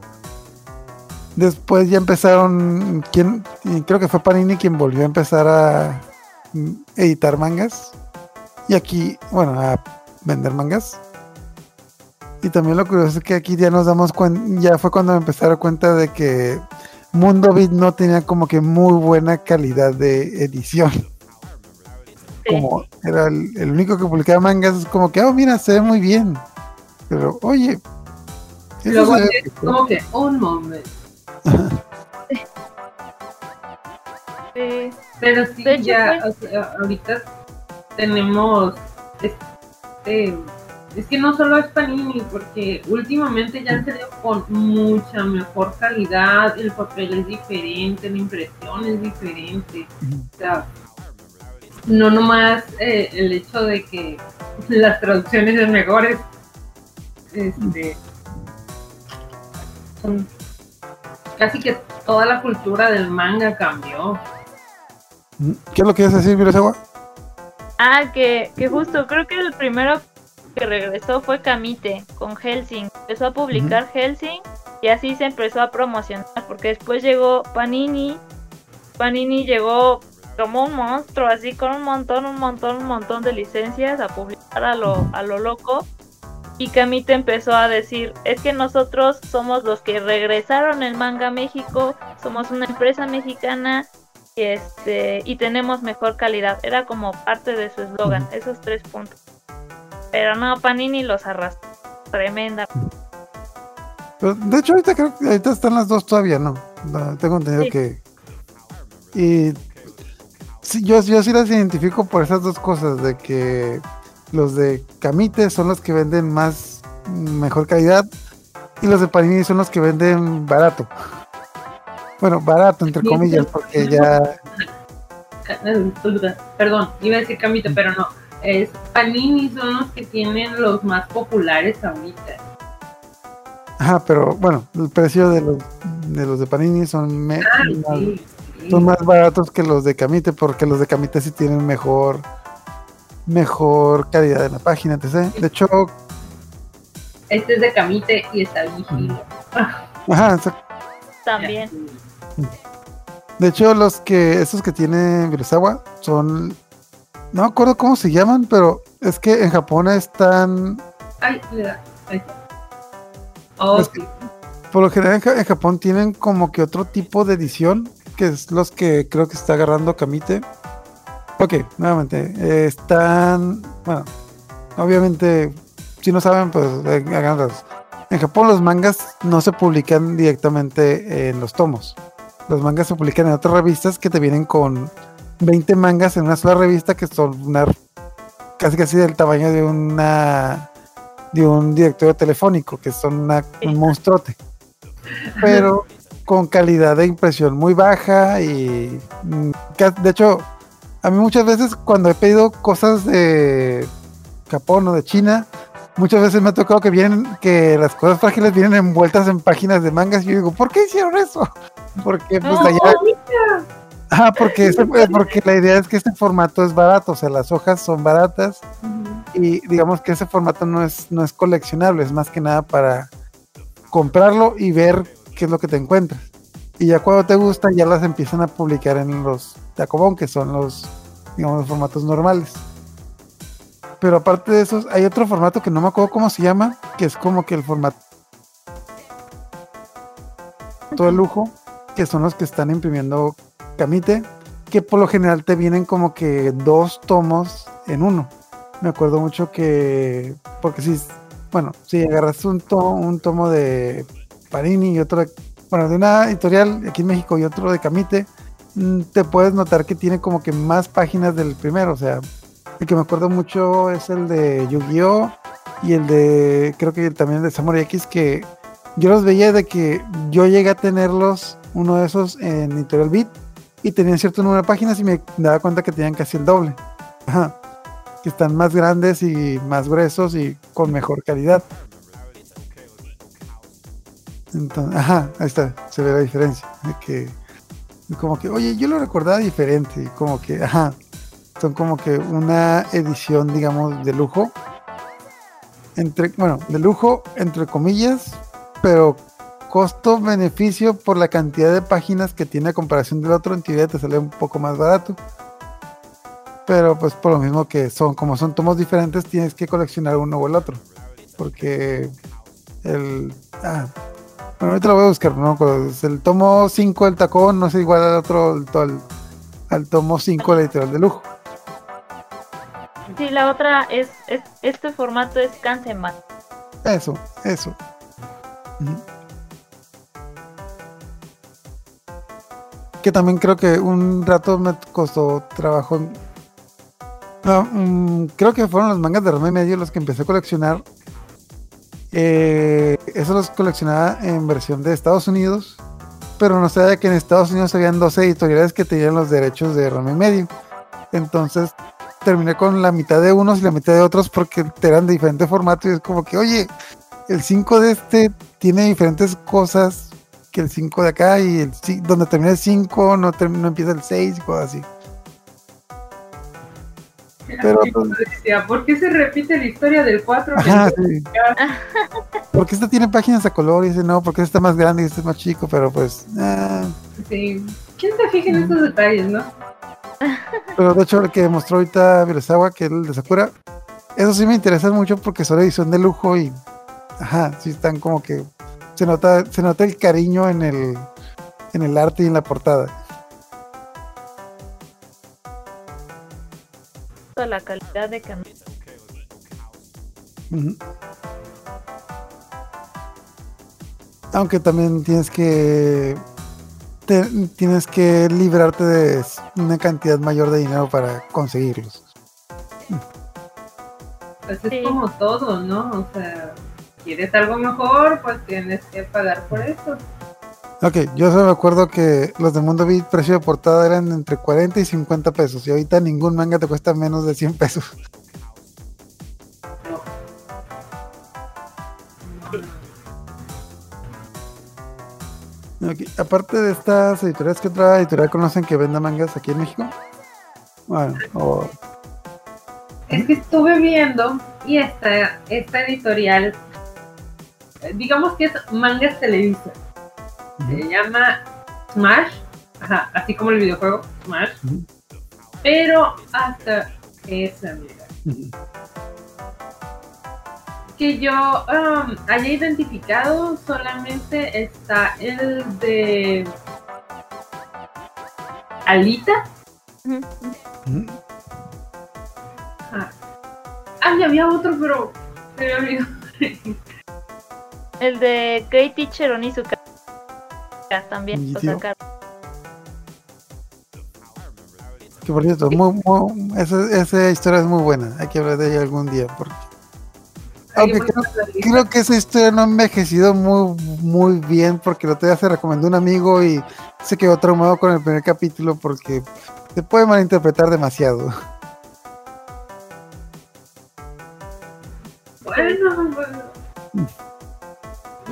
después ya empezaron, quien, creo que fue Panini quien volvió a empezar a mm, editar mangas. Y aquí, bueno, a vender mangas. Y también lo curioso es que aquí ya nos damos cuenta, ya fue cuando me dar cuenta de que Mundo Beat no tenía como que muy buena calidad de edición. Como era el, el único que publicaba mangas, es como que, oh, mira, se ve muy bien. Pero, oye, Luego es como que un momento. Sí. *laughs* Pero sí, De hecho, ya, pues- o sea, ahorita tenemos este es que no solo es Panini, porque últimamente ya han salido con mucha mejor calidad, el papel es diferente, la impresión es diferente. O sea, no nomás eh, el hecho de que *laughs* las traducciones son mejores, este, son casi que toda la cultura del manga cambió. ¿Qué es lo que ibas a decir, Virasawa? Ah, que, que justo creo que el primero que regresó fue Kamite con Helsing. Empezó a publicar Helsing y así se empezó a promocionar porque después llegó Panini. Panini llegó como un monstruo, así con un montón, un montón, un montón de licencias a publicar a lo, a lo loco. Y Kamite empezó a decir, es que nosotros somos los que regresaron el manga a México, somos una empresa mexicana y, este, y tenemos mejor calidad. Era como parte de su eslogan, esos tres puntos. Pero no, Panini los arrastró. Tremenda. de hecho, ahorita creo que ahorita están las dos todavía, ¿no? tengo entendido que. Y. Sí, yo, yo sí las identifico por esas dos cosas: de que los de Camite son los que venden más. mejor calidad. Y los de Panini son los que venden barato. Bueno, barato, entre comillas, porque ya. *laughs* Perdón, iba a decir Camite, pero no es Panini son los que tienen los más populares ahorita. Ajá, pero bueno, el precio de los de, los de Panini son, ah, más, son más baratos que los de Camite, porque los de Camite sí tienen mejor mejor calidad en la página, etc. De hecho, este es de Camite y está vigilio. *laughs* Ajá, también. De hecho, los que estos que tiene Virasawa son no me acuerdo cómo se llaman, pero es que en Japón están. Ay, mira, ahí oh, Por lo general en Japón tienen como que otro tipo de edición, que es los que creo que está agarrando Kamite. Ok, nuevamente, están. Bueno, obviamente, si no saben, pues hagan En Japón los mangas no se publican directamente en los tomos. Los mangas se publican en otras revistas que te vienen con 20 mangas en una sola revista que son una, casi casi del tamaño de una de un directorio telefónico, que son una, un monstruote. Pero con calidad de impresión muy baja y mm, de hecho a mí muchas veces cuando he pedido cosas de Japón o de China, muchas veces me ha tocado que vienen, que las cosas frágiles vienen envueltas en páginas de mangas y yo digo, ¿por qué hicieron eso? *laughs* Porque pues allá, Ah, porque, porque la idea es que este formato es barato, o sea, las hojas son baratas y digamos que ese formato no es, no es coleccionable, es más que nada para comprarlo y ver qué es lo que te encuentras. Y ya cuando te gusta, ya las empiezan a publicar en los Tacobón, que son los, digamos, los formatos normales. Pero aparte de esos, hay otro formato que no me acuerdo cómo se llama, que es como que el formato todo el lujo, que son los que están imprimiendo Camite, que por lo general te vienen como que dos tomos en uno. Me acuerdo mucho que, porque si, bueno, si agarras un, tomo, un tomo de Parini y otro, bueno, de una editorial aquí en México y otro de Camite, mm, te puedes notar que tiene como que más páginas del primero, o sea, el que me acuerdo mucho es el de Yu-Gi-Oh! y el de, creo que también de Samurai X, que yo los veía de que yo llegué a tenerlos, uno de esos en Editorial Beat, y tenían cierto número de páginas y me daba cuenta que tenían casi el doble. *laughs* Que están más grandes y más gruesos y con mejor calidad. Entonces, ajá, ahí está, se ve la diferencia. De que, como que, oye, yo lo recordaba diferente. Como que, ajá, son como que una edición, digamos, de lujo. Entre, bueno, de lujo, entre comillas, pero costo-beneficio por la cantidad de páginas que tiene a comparación del otro, en teoría te sale un poco más barato. Pero pues por lo mismo que son, como son tomos diferentes, tienes que coleccionar uno o el otro. Porque el... Ah, bueno, ahorita lo voy a buscar, ¿no? Pues el tomo 5 del tacón no es igual al otro, al, al tomo 5 literal de lujo. Sí, la otra es, este formato es Kanseman. Eso, eso. que también creo que un rato me costó trabajo No, mm, creo que fueron los mangas de y Medio los que empecé a coleccionar. Eh, eso los coleccionaba en versión de Estados Unidos, pero no sabía que en Estados Unidos habían 12 editoriales que tenían los derechos de Rama y Medio. Entonces terminé con la mitad de unos y la mitad de otros porque eran de diferente formato y es como que, oye, el 5 de este tiene diferentes cosas que el 5 de acá y el donde termina el 5 no, no empieza el 6 y cosas así. Pero, como decía, ¿por qué se repite la historia del 4? Ajá, sí. *laughs* Porque este tiene páginas a color y dice no, porque este está más grande y este es más chico, pero pues... ah. Sí. ¿Quién se fija en estos detalles, no? Pero de hecho el que mostró ahorita Virasawa, que es el de Sakura, eso sí me interesa mucho porque son edición de lujo y... Ajá, sí están como que... Se nota, se nota el cariño en el, en el arte y en la portada. Toda la calidad de cam- Ujú. Aunque también tienes que te- tienes que librarte de una cantidad mayor de dinero para conseguirlos. Pues es Sí. como todo, ¿no? O sea, quieres algo mejor, pues tienes que pagar por eso. Ok, yo solo me acuerdo que los de Mundo Beat precio de portada eran entre 40 y 50 pesos y ahorita ningún manga te cuesta menos de 100 pesos. Ok, Aparte de estas editoriales, ¿qué otra editorial conocen que venda mangas aquí en México? Bueno, o Es que estuve viendo y esta, esta editorial, eh, digamos que es Mangas Televisa. Se llama Smash, ajá, así como el videojuego Smash, pero hasta esa, mira. Ujú. que yo um, haya identificado solamente está el de Alita. Ah, Ah, y había otro, pero se me olvidó. El de Great Teacher Onizuka. También lo sacaron. Que por cierto, muy- muy- esa, esa historia es muy buena. Hay que hablar de ella algún día. Porque, aunque creo, que esa historia no ha envejecido muy, muy bien. Porque otro día se recomendó un amigo y se quedó traumado con el primer capítulo. Porque se puede malinterpretar demasiado. Bueno, pues,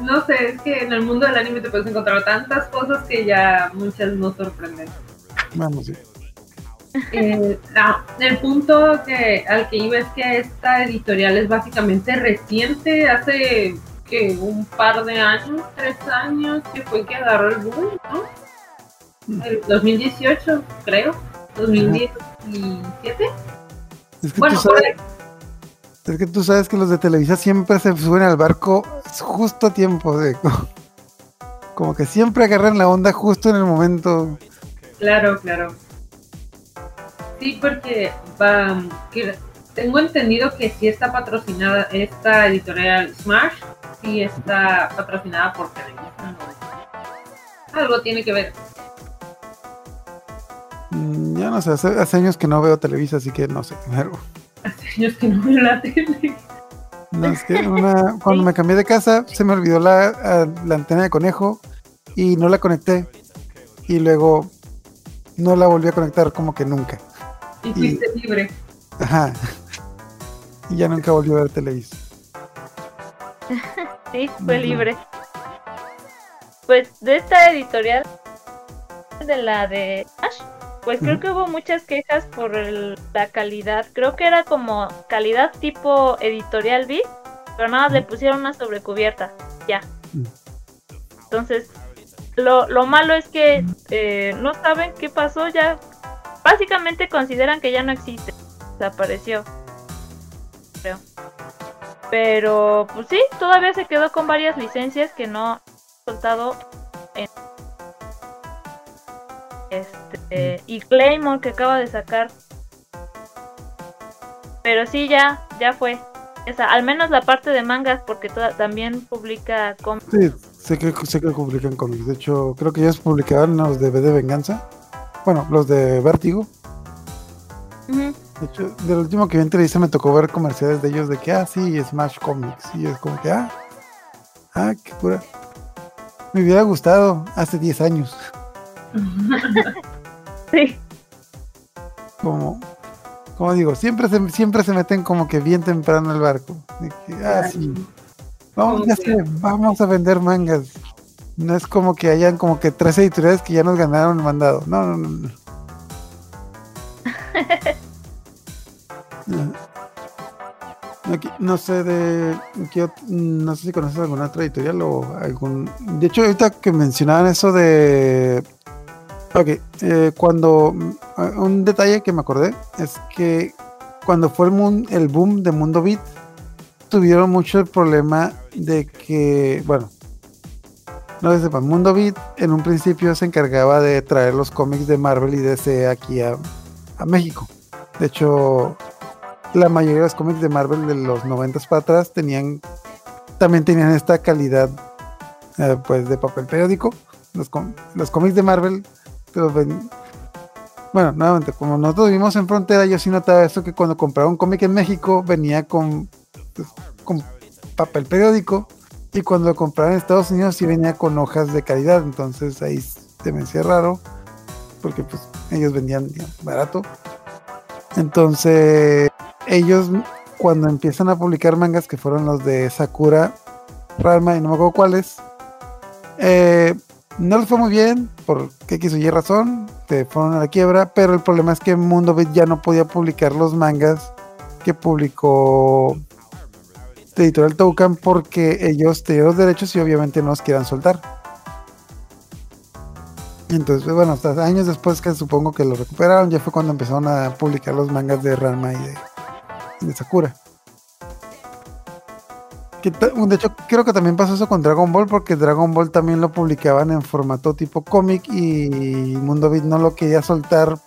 no sé, es que en el mundo del anime te puedes encontrar tantas cosas que ya muchas no sorprenden. Vamos, sí. Eh, no, el punto que, al que iba es que esta editorial es básicamente reciente, hace que un par de años, tres años, que fue que agarró el boom, ¿no? El 2018, creo, 2017. Es que, Bueno, tú sabes, es que tú sabes que los de Televisa siempre se suben al barco justo a tiempo. De, como que siempre agarran la onda justo en el momento. Claro, claro. Sí, porque va, que tengo entendido que sí está patrocinada esta editorial Smash, sí está patrocinada por Televisa. Algo tiene que ver. Mm, Ya no sé, hace, hace años que no veo Televisa, así que no sé. Hace años que no veo la tele. No, es que una- cuando me cambié de casa se me olvidó la, antena de conejo y no la conecté. Y luego no la volví a conectar como que nunca. Y fuiste libre. Ajá. Y ya nunca volví a ver Televisa. *laughs* Sí, fue libre. Pues de esta editorial, de la de Ash, pues creo que hubo muchas quejas por el- la calidad. Creo que era como calidad tipo editorial B, pero nada, más le pusieron una sobrecubierta. Ya. Entonces, lo, lo malo es que eh, no saben qué pasó ya. Básicamente consideran que ya no existe. Desapareció. Creo. Pero, pues sí, todavía se quedó con varias licencias que no ha soltado en... Este, y Claymore que acaba de sacar. Pero sí, ya, ya fue. Esa, al menos la parte de mangas, porque toda- también publica cómics. Sí, sé que, sé que publican cómics. De hecho, creo que ya se publicaban los de B de Venganza. Bueno, los de Vértigo. Ujú. De hecho, del último que vi en televisa me tocó ver comerciales de ellos de que, ah, sí, Smash Comics. Y es como que, ah, ah, qué cura. Me hubiera gustado hace 10 años. *laughs* Sí. Como, como digo, siempre se, siempre se meten como que bien temprano al barco. Que, ah, sí. Vamos, ya sé, vamos a vender mangas. No es como que hayan como que tres editoriales que ya nos ganaron el mandado. No, no, no. no. *laughs* No. Sé de qué no sé si conoces alguna otra editorial o algún de hecho ahorita que mencionaban eso de ok eh, cuando mm, un detalle que me acordé es que cuando fue el, mun- el boom de Mundo Beat tuvieron mucho el problema de que bueno no sepan Mundo Beat en un principio se encargaba de traer los cómics de Marvel y DC aquí a, a México. De hecho la mayoría de los cómics de Marvel de los 90 para atrás tenían también tenían esta calidad eh, pues de papel periódico. Los, los cómics de Marvel te los ven- bueno nuevamente como nosotros vivimos en frontera yo sí notaba eso que cuando compraba un cómic en México venía con pues, con papel periódico y cuando lo compraba en Estados Unidos sí venía con hojas de calidad. Entonces ahí se me hacía raro porque pues ellos vendían barato. Entonces ellos cuando empiezan a publicar mangas que fueron los de Sakura, Ranma y no me acuerdo cuáles, eh, no les fue muy bien por X o Y razón, se fueron a la quiebra, pero el problema es que Mundo Beat ya no podía publicar los mangas que publicó Editorial Toucan porque ellos tenían los derechos y obviamente no los quieran soltar. Entonces, bueno, hasta años después que supongo que lo recuperaron, ya fue cuando empezaron a publicar los mangas de Ranma y de Sakura. De hecho, creo que también pasó eso con Dragon Ball, porque Dragon Ball también lo publicaban en formato tipo cómic y Mundo Beat no lo quería soltar,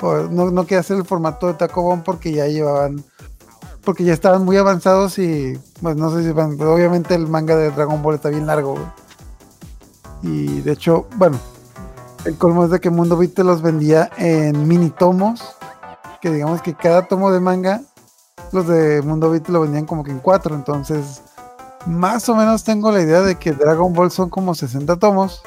por- no, no quería hacer el formato de Tacobón porque ya llevaban, porque ya estaban muy avanzados y, pues no sé si, van- obviamente el manga de Dragon Ball está bien largo. Y de hecho, bueno, el colmo es de que Mundo Beat te los vendía en mini tomos, que digamos que cada tomo de manga los de Mundo Beat lo vendían como que en cuatro, entonces más o menos tengo la idea de que Dragon Ball son como 60 tomos.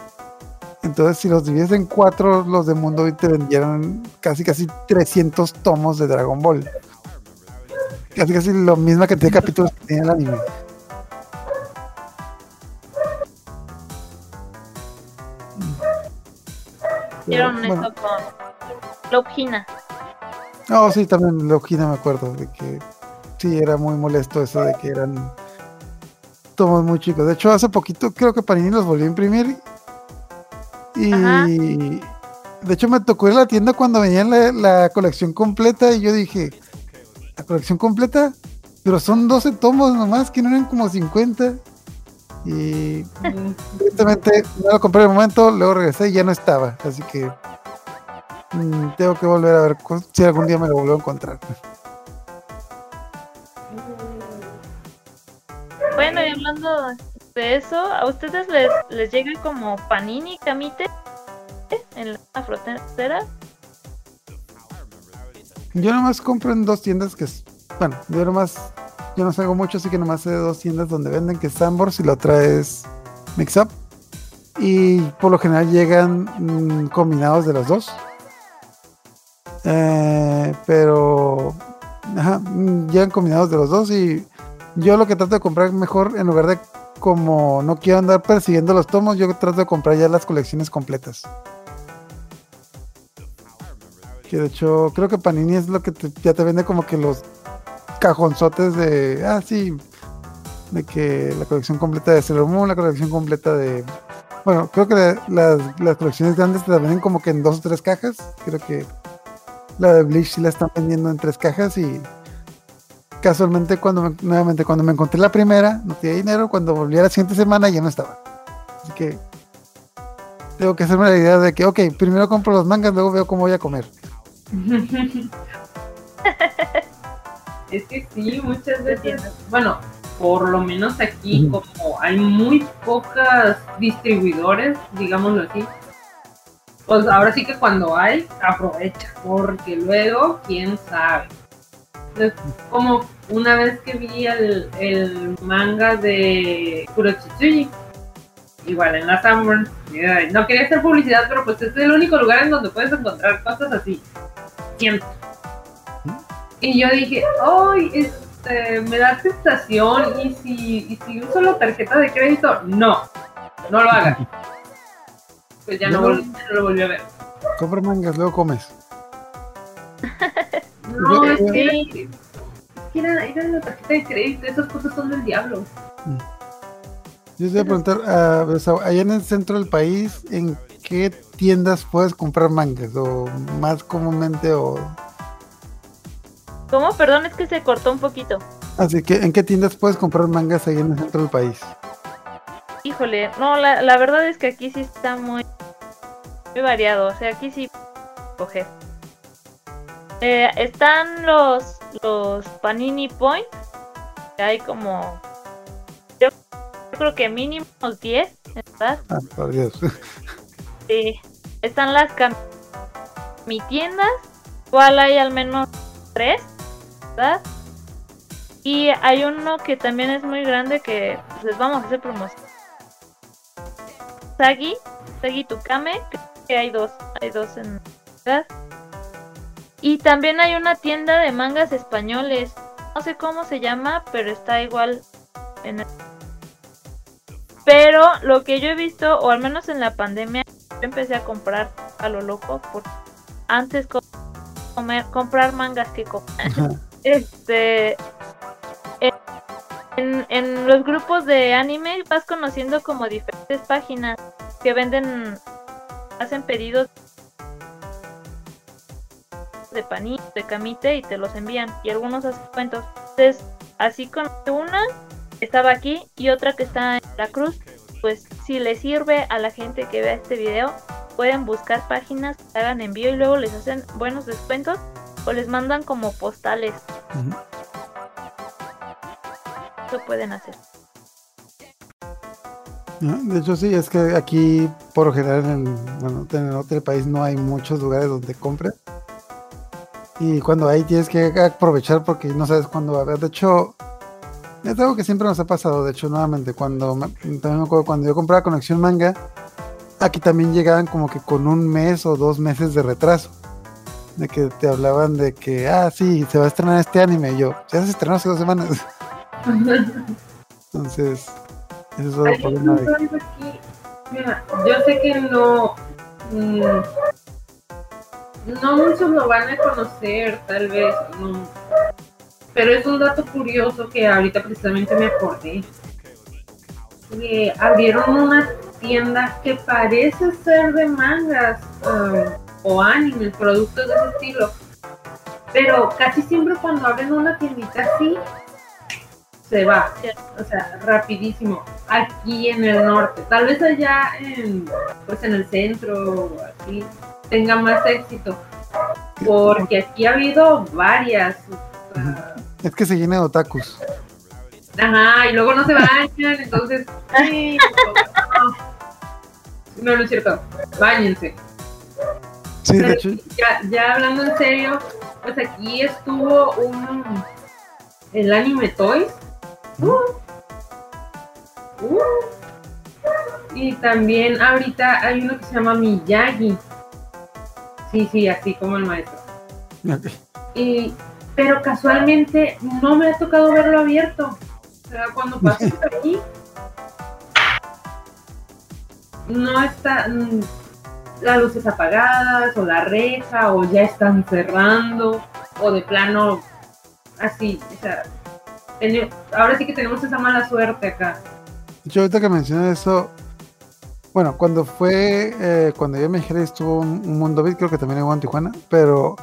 Entonces, si los divides en cuatro, los de Mundo Beat te vendieron casi casi 300 tomos de Dragon Ball. Casi casi la misma cantidad de capítulos que tiene el anime. Hicieron bueno. eso con Lobgina. Oh, sí, también Logina me acuerdo de que sí era muy molesto eso de que eran tomos muy chicos. De hecho, hace poquito creo que Panini los volvió a imprimir. Y Ajá. de hecho me tocó ir a la tienda cuando venían la, la colección completa y yo dije, ¿la colección completa? Pero son 12 tomos nomás, que no eran como 50. Y evidentemente no lo compré en el momento, luego regresé y ya no estaba. Así que mm, tengo que volver a ver si algún día me lo vuelvo a encontrar. Bueno, y hablando de eso, ¿a ustedes les, les llega como Panini Camite en la frontera? Yo nomás compro en dos tiendas que es, bueno, yo nomás, yo no salgo mucho, así que nomás sé de dos tiendas donde venden, que es Sambors y la otra es Mix Up. Y por lo general llegan mm, combinados de los dos. Eh, pero, ajá, llegan combinados de los dos y yo lo que trato de comprar mejor, en lugar de como no quiero andar persiguiendo los tomos, yo trato de comprar ya las colecciones completas. Que de hecho, creo que Panini es lo que te- ya te vende como que los cajonzotes de. Ah, sí. De que la colección completa de Sailor Moon, la colección completa de. Bueno, creo que la- las, las colecciones grandes te las venden como que en dos o tres cajas. Creo que la de Bleach sí la están vendiendo en tres cajas y. Casualmente, cuando me- nuevamente, cuando me encontré la primera, no tenía dinero. Cuando volví a la siguiente semana, ya no estaba. Así que. Tengo que hacerme la idea de que, ok, primero compro los mangas, luego veo cómo voy a comer. *laughs* Es que sí, muchas veces, bueno, por lo menos aquí, como hay muy pocas distribuidores, digámoslo así, pues ahora sí que cuando hay, aprovecha, porque luego, quién sabe. Es como una vez que vi el, el manga de Kurochitsuji, igual en la Sanborn, no quería hacer publicidad, pero pues este es el único lugar en donde puedes encontrar cosas así, siempre. Y yo dije, ¡ay! Este, me da tentación y si, y si uso la tarjeta de crédito, no, no lo hagas. *laughs* Pues ya no, No. volví- no lo volví a ver. Compra mangas, luego comes. *laughs* No, es que, es que era, era la tarjeta de crédito, esas cosas son del diablo. Yo te voy a preguntar, ah, o sea, allá en el centro del país, ¿en qué tiendas puedes comprar mangas? O más comúnmente, o ¿Cómo? Perdón, es que se cortó un poquito. así que, ¿en qué tiendas puedes comprar mangas ahí en el centro del país? Híjole, no, la, la verdad es que aquí sí está muy, muy variado. O sea, aquí sí coger. Eh, están los, los Panini Point. que hay como. Yo creo que mínimo unos 10, ¿verdad? Ah, por Dios. *laughs* Sí. Están las mi tiendas, cual hay al menos tres, ¿verdad? Y hay uno que también es muy grande que pues, les vamos a hacer promoción. Sagi, Sagi Tukame, creo que hay dos, hay dos en ¿verdad? Y también hay una tienda de mangas españoles. No sé cómo se llama, pero está igual en el- Pero lo que yo he visto, o al menos en la pandemia, yo empecé a comprar a lo loco por antes comer, comprar mangas que *laughs* este en, los grupos de anime vas conociendo como diferentes páginas que venden hacen pedidos de panito, de camite y te los envían y algunos hacen cuentos. Entonces, así con una estaba aquí y otra que está en la cruz pues si les sirve a la gente que vea este video, pueden buscar páginas que hagan envío y luego les hacen buenos descuentos o les mandan como postales. Eso pueden hacer. De hecho, sí, es que aquí, por lo general, en, bueno, en el otro país no hay muchos lugares donde comprar. Y cuando hay, tienes que aprovechar porque no sabes cuándo va a haber. De hecho, es algo que siempre nos ha pasado. De hecho, nuevamente, cuando también me acuerdo cuando yo compraba Conexión Manga, aquí también llegaban como que con un mes o dos meses de retraso. De que te hablaban de que, ah, sí, se va a estrenar este anime. Y yo, ya se estrenó hace dos semanas. *laughs* Entonces, ese es otro problema de problema aquí. Mira, yo sé que no. mm, no muchos lo van a conocer, tal vez. no, pero es un dato curioso que ahorita precisamente me acordé. Abrieron una tienda que parece ser de mangas ah, o animes, productos de ese estilo. Pero casi siempre cuando abren una tiendita así, se va. O sea, rapidísimo. Aquí en el norte. Tal vez allá en, pues en el centro o así tenga más éxito. Porque aquí ha habido varias. o sea, Es que se llena de otakus. Ajá, y luego no se bañan, entonces. ay, no. No, no es cierto. Báñense. Sí, de hecho, ya, ya hablando en serio, pues aquí estuvo un. El anime Toys. Y también ahorita hay uno que se llama Miyagi. Sí, sí, así como el maestro. Y, pero casualmente no me ha tocado verlo abierto. O sea, cuando pasas por aquí, no está mm, las luces apagadas, o la reja, o ya están cerrando, o de plano así. O sea, ahora sí que tenemos esa mala suerte acá. Hecho, ahorita que mencioné eso, bueno, cuando fue, eh, cuando yo me dijeron estuvo un, un Mundo Beat, creo que también hubo en Tijuana, pero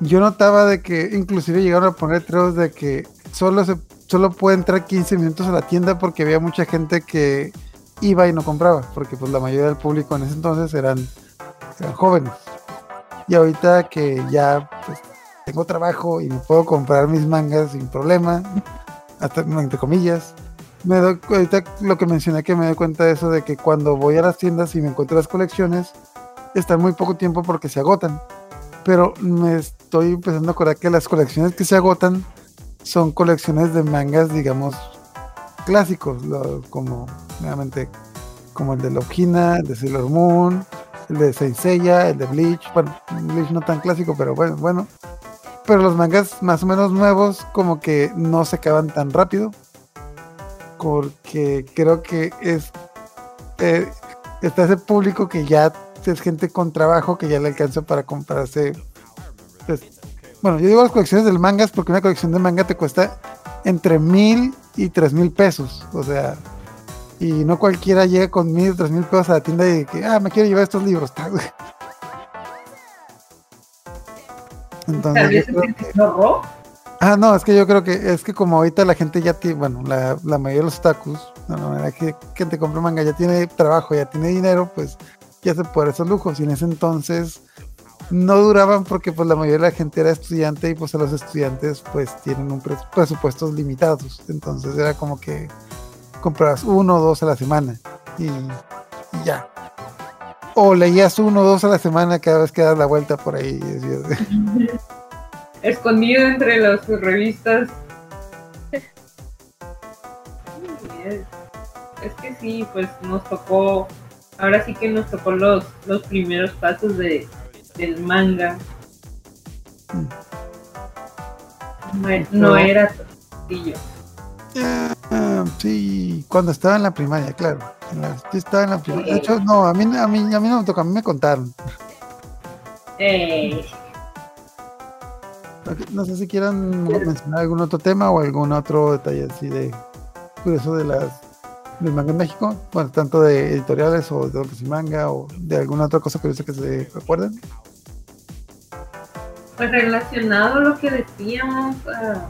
yo notaba de que inclusive llegaron a poner letreros de que solo se solo puede entrar 15 minutos a la tienda porque había mucha gente que iba y no compraba, porque pues la mayoría del público en ese entonces eran, eran jóvenes. Y ahorita que ya pues, tengo trabajo y me puedo comprar mis mangas sin problema, hasta entre comillas, me doy ahorita lo que mencioné que me doy cuenta de eso de que cuando voy a las tiendas y me encuentro las colecciones están muy poco tiempo porque se agotan. Pero me estoy empezando a acordar que las colecciones que se agotan son colecciones de mangas, digamos, clásicos, como nuevamente como el de Logina, el de Sailor Moon, el de Saint el de Bleach, bueno, Bleach no tan clásico, pero bueno, bueno. Pero los mangas más o menos nuevos como que no se acaban tan rápido. Porque creo que es eh, está ese público que ya es gente con trabajo que ya le alcanza para comprarse. Pues, bueno, yo digo las colecciones del mangas porque una colección de manga te cuesta entre mil y tres mil pesos. O sea, y no cualquiera llega con mil, o tres mil pesos a la tienda y que, ah, me quiero llevar estos libros. *laughs* Entonces, Ah, no, es que yo creo que es que como ahorita la gente ya tiene, bueno, la, la mayoría de los otakus, no, no, la que gente compra manga ya tiene trabajo, ya tiene dinero, pues ya se puede esos lujos. Y en ese entonces no duraban porque pues la mayoría de la gente era estudiante y pues a los estudiantes pues tienen un presupuestos limitados. Entonces era como que comprabas uno o dos a la semana y, ya. O leías uno o dos a la semana cada vez que das la vuelta por ahí. *laughs* Escondido entre las revistas. Es que sí, pues nos tocó, ahora sí que nos tocó los, los primeros pasos de, del manga. No, era sencillo. Ah, sí, cuando estaba en la primaria, claro. Yo estaba en la primaria. De hecho, no, a mí, a mí, a mí no me tocó, a mí me contaron. Eh. No sé si quieran mencionar algún otro tema o algún otro detalle así de curioso de las del manga en México, bueno, tanto de editoriales o de otros manga o de alguna otra cosa curiosa que se recuerden. Pues relacionado a lo que decíamos ah,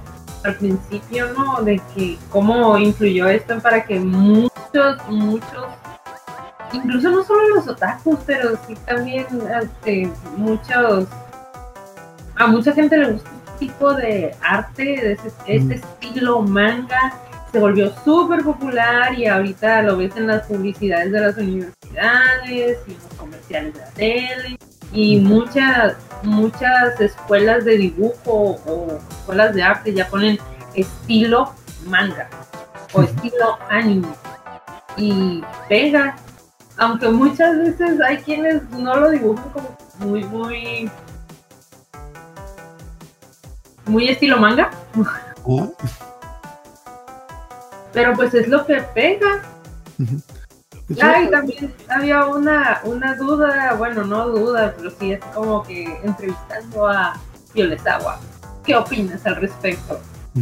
al principio, ¿no? De que cómo influyó esto para que muchos, muchos, incluso no solo los otakus, pero sí también este, muchos, a mucha gente le gusta este tipo de arte, de este mm. estilo manga, se volvió súper popular y ahorita lo ves en las publicidades de las universidades y los comerciales de la tele y muchas muchas escuelas de dibujo o escuelas de arte ya ponen estilo manga o estilo anime. Y pega aunque muchas veces hay quienes no lo dibujan como muy muy muy estilo manga. Oh. pero pues es lo que pega Ay, también había una, una duda, bueno, no duda, pero sí es como que entrevistando a Violesawa. ¿Qué opinas al respecto? *laughs*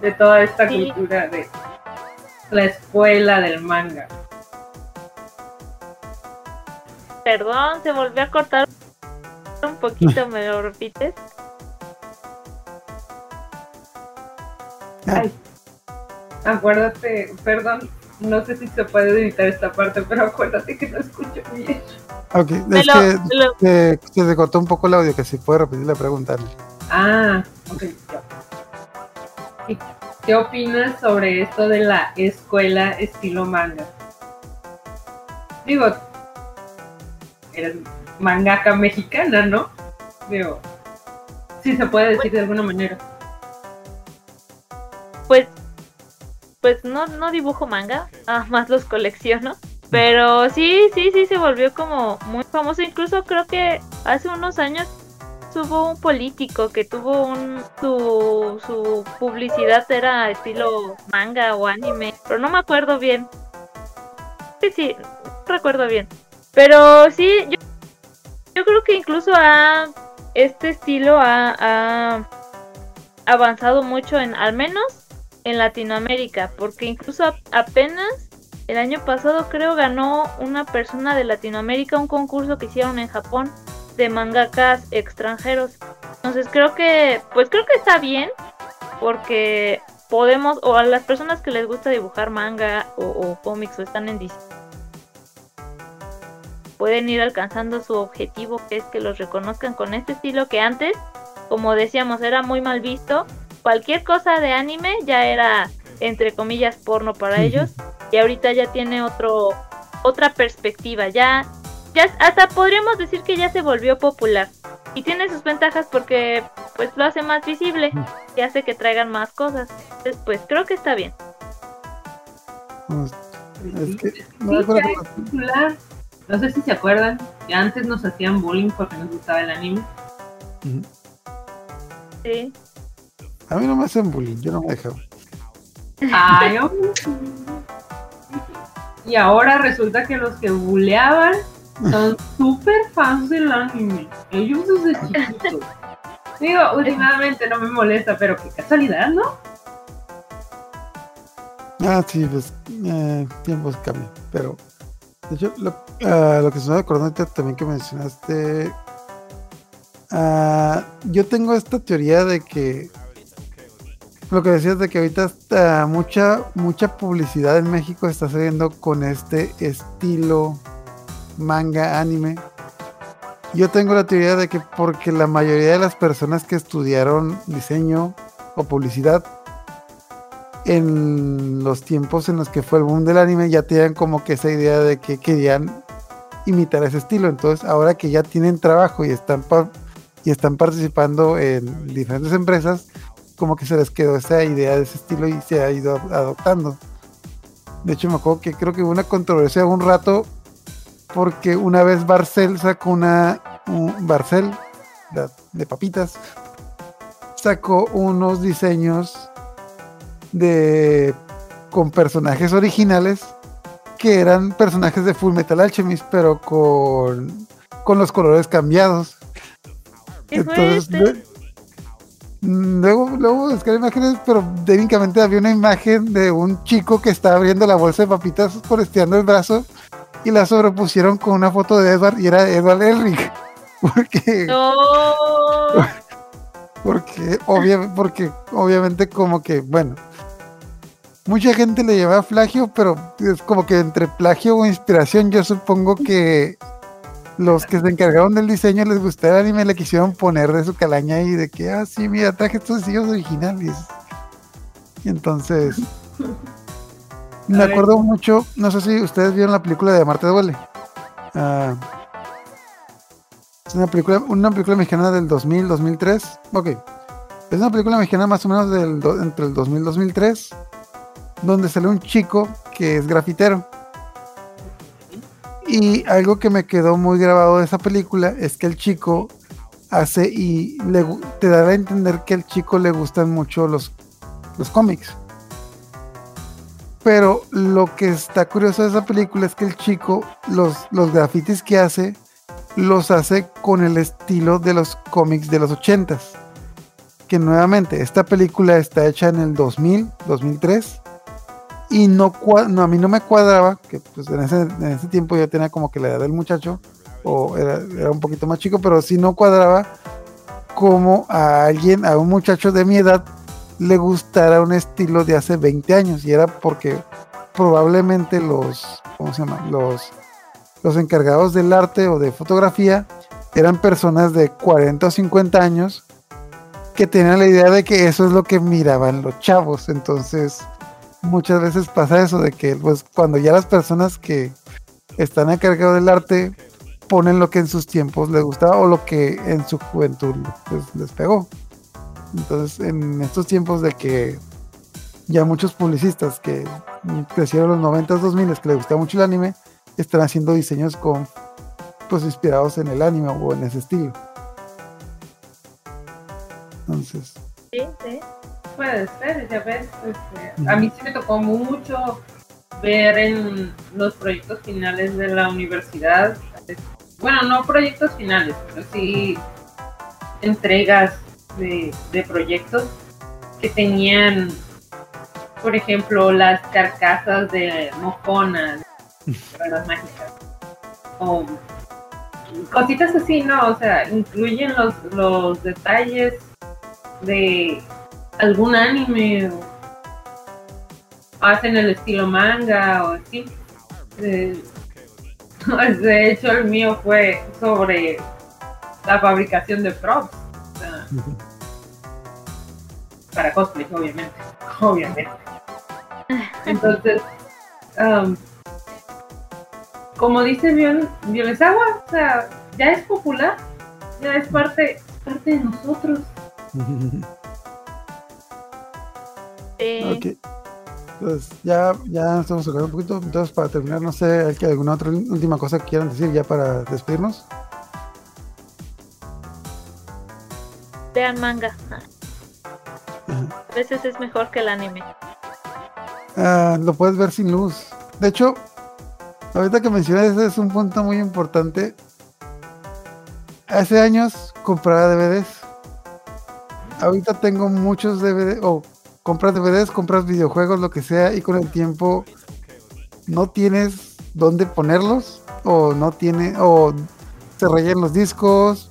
De toda esta cultura de la escuela del manga. Perdón, se volvió a cortar un poquito, *laughs* ¿me lo repites? Ay, acuérdate, perdón, no sé si se puede editar esta parte, pero acuérdate que no escucho bien. Ok, es que se cortó un poco el audio, que si puede repetir la pregunta. Ah, ok. ¿Qué opinas sobre esto de la escuela estilo manga? Digo, eres mangaka mexicana, ¿no? Digo, sí se puede decir de alguna manera. No, dibujo manga, ah, más los colecciono. Pero sí, sí, sí se volvió como muy famoso. Incluso creo que hace unos años hubo un político que tuvo un su, su publicidad era estilo manga o anime, pero no me acuerdo bien. Sí, sí, recuerdo bien. Pero sí, yo, yo creo que incluso a este estilo ha avanzado mucho en al menos en Latinoamérica, porque incluso apenas el año pasado creo ganó una persona de Latinoamérica un concurso que hicieron en Japón de mangakas extranjeros. Entonces creo que, pues creo que está bien, porque podemos, o a las personas que les gusta dibujar manga o, cómics o están en pueden ir alcanzando su objetivo, que es que los reconozcan con este estilo que antes, como decíamos, era muy mal visto cualquier cosa de anime ya era entre comillas porno para ellos y ahorita ya tiene otro otra perspectiva, ya ya hasta podríamos decir que ya se volvió popular. Y tiene sus ventajas porque pues lo hace más visible y hace que traigan más cosas. Entonces, pues creo que está bien. Es que, Sí, no, sí, popular. No sé si se acuerdan que antes nos hacían bullying porque nos gustaba el anime. Sí. A mí no me hacen bullying, yo no me dejo. Ay. Y ahora resulta que los que buleaban son súper fans del anime. Ellos desde chiquitos. Digo, últimamente no me molesta, pero qué casualidad, ¿no? Ah, sí, pues eh, tiempos cambian. Pero, de hecho, lo, ah, lo que se me ahorita también que mencionaste. ah, yo tengo esta teoría de que. Lo que decías de que ahorita está mucha, mucha publicidad en México está saliendo con este estilo manga anime. Yo tengo la teoría de que porque la mayoría de las personas que estudiaron diseño o publicidad en los tiempos en los que fue el boom del anime ya tenían como que esa idea de que querían imitar ese estilo. Entonces, ahora que ya tienen trabajo y están y están participando en diferentes empresas, como que se les quedó esa idea de ese estilo y se ha ido adoptando. De hecho, me acuerdo que creo que hubo una controversia un rato porque una vez Barcel sacó una un Barcel de, papitas sacó unos diseños de con personajes originales que eran personajes de Full Metal Alchemist, pero con, con los colores cambiados. ¿Qué fue Entonces, luego, luego buscar imágenes, pero técnicamente había una imagen de un chico que estaba abriendo la bolsa de papitas por estirando el brazo y la sobrepusieron con una foto de Edward y era Edward Elric. *laughs* Porque, No. *laughs* porque, obvia- porque obviamente como que, bueno, mucha gente le lleva plagio, pero es como que entre plagio o inspiración yo supongo que los que se encargaron del diseño les gustó el anime le quisieron poner de su calaña y de que, ah, sí, mira, traje estos diseños originales. Y entonces, me acuerdo mucho, no sé si ustedes vieron la película de Marte Duele. Ah, es una película, una película mexicana del 2000, 2003. Ok. Es una película mexicana más o menos del, entre el 2000 y 2003, donde sale un chico que es grafitero. Y algo que me quedó muy grabado de esa película es que el chico hace y le te da a entender que al chico le gustan mucho los, los cómics. Pero lo que está curioso de esa película es que el chico, los, los grafitis que hace, los hace con el estilo de los cómics de los 80s. Que nuevamente, esta película está hecha en el 2000, 2003. Y no, no a mí no me cuadraba, que pues en ese, en ese tiempo yo tenía como que la edad del muchacho, o era, era un poquito más chico, pero sí no cuadraba como a alguien, a un muchacho de mi edad, le gustara un estilo de hace 20 años. Y era porque probablemente los, ¿cómo se llama? Los, los encargados del arte o de fotografía eran personas de 40 o 50 años que tenían la idea de que eso es lo que miraban los chavos. Entonces, muchas veces pasa eso de que pues cuando ya las personas que están cargo del arte ponen lo que en sus tiempos les gustaba o lo que en su juventud les pegó. Entonces, en estos tiempos de que ya muchos publicistas que crecieron en los 90s, 2000 que les gustaba mucho el anime, están haciendo diseños con pues inspirados en el anime o en ese estilo. Entonces, Sí, sí. Puede ser, ya ves. este, a mí sí me tocó mucho ver en los proyectos finales de la universidad. Bueno, no proyectos finales, pero sí entregas de, de proyectos que tenían, por ejemplo, las carcasas de Mojona, de las mágicas, o cositas así, ¿no? O sea, incluyen los, los detalles de algún anime o hacen el estilo manga o así. Eh, *laughs* de hecho, el mío fue sobre la fabricación de props. o sea, *laughs* para cosplay, obviamente. *laughs* Obviamente. Entonces, um, como dice Viol Violesawa, o sea, ya es popular, ya es parte, parte de nosotros. Sí. Ok. Pues ya, ya estamos tocando un poquito. Entonces, para terminar, no sé, ¿hay que alguna otra última cosa que quieran decir ya para despedirnos? Vean manga. A veces es mejor que el anime. Ah, lo puedes ver sin luz. De hecho, ahorita que mencionas ese es un punto muy importante. Hace años compraba DVDs. Ahorita tengo muchos DVDs, o compras DVDs, compras videojuegos, lo que sea, y con el tiempo no tienes dónde ponerlos, o no tiene, o se rayan los discos.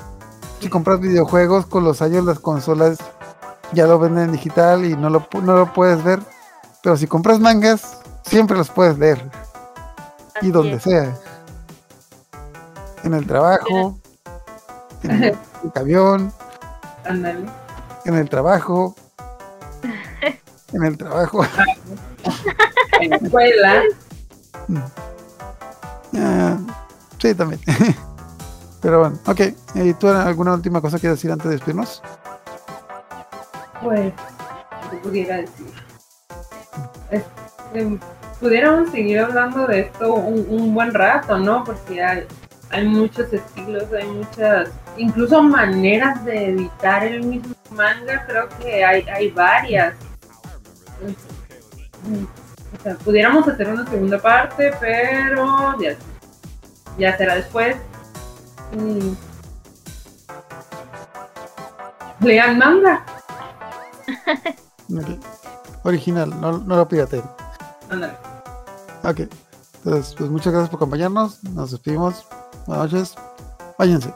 Si compras videojuegos, con los años las consolas ya lo venden en digital y no lo, no lo puedes ver. Pero si compras mangas, siempre los puedes leer. Y donde es. sea. En el trabajo, en el *laughs* camión, en el trabajo, en el trabajo. *laughs* En la escuela. Ah, sí, también. *laughs* Pero bueno, ok. ¿Y tú alguna última cosa que decir antes de despedirnos? Pues, ¿qué pudiera decir? Es- pudiéramos seguir hablando de esto un, un buen rato, ¿no? Porque hay, hay muchos estilos, hay muchas, incluso maneras de editar el mismo manga, creo que hay, hay varias. Mm, O sea, pudiéramos hacer una segunda parte, pero ya, ya será después. Y... Lean manga. Original, no, no lo pirateen. Ándale. Ok. Entonces, pues muchas gracias por acompañarnos. Nos despedimos. Buenas noches. Váyanse.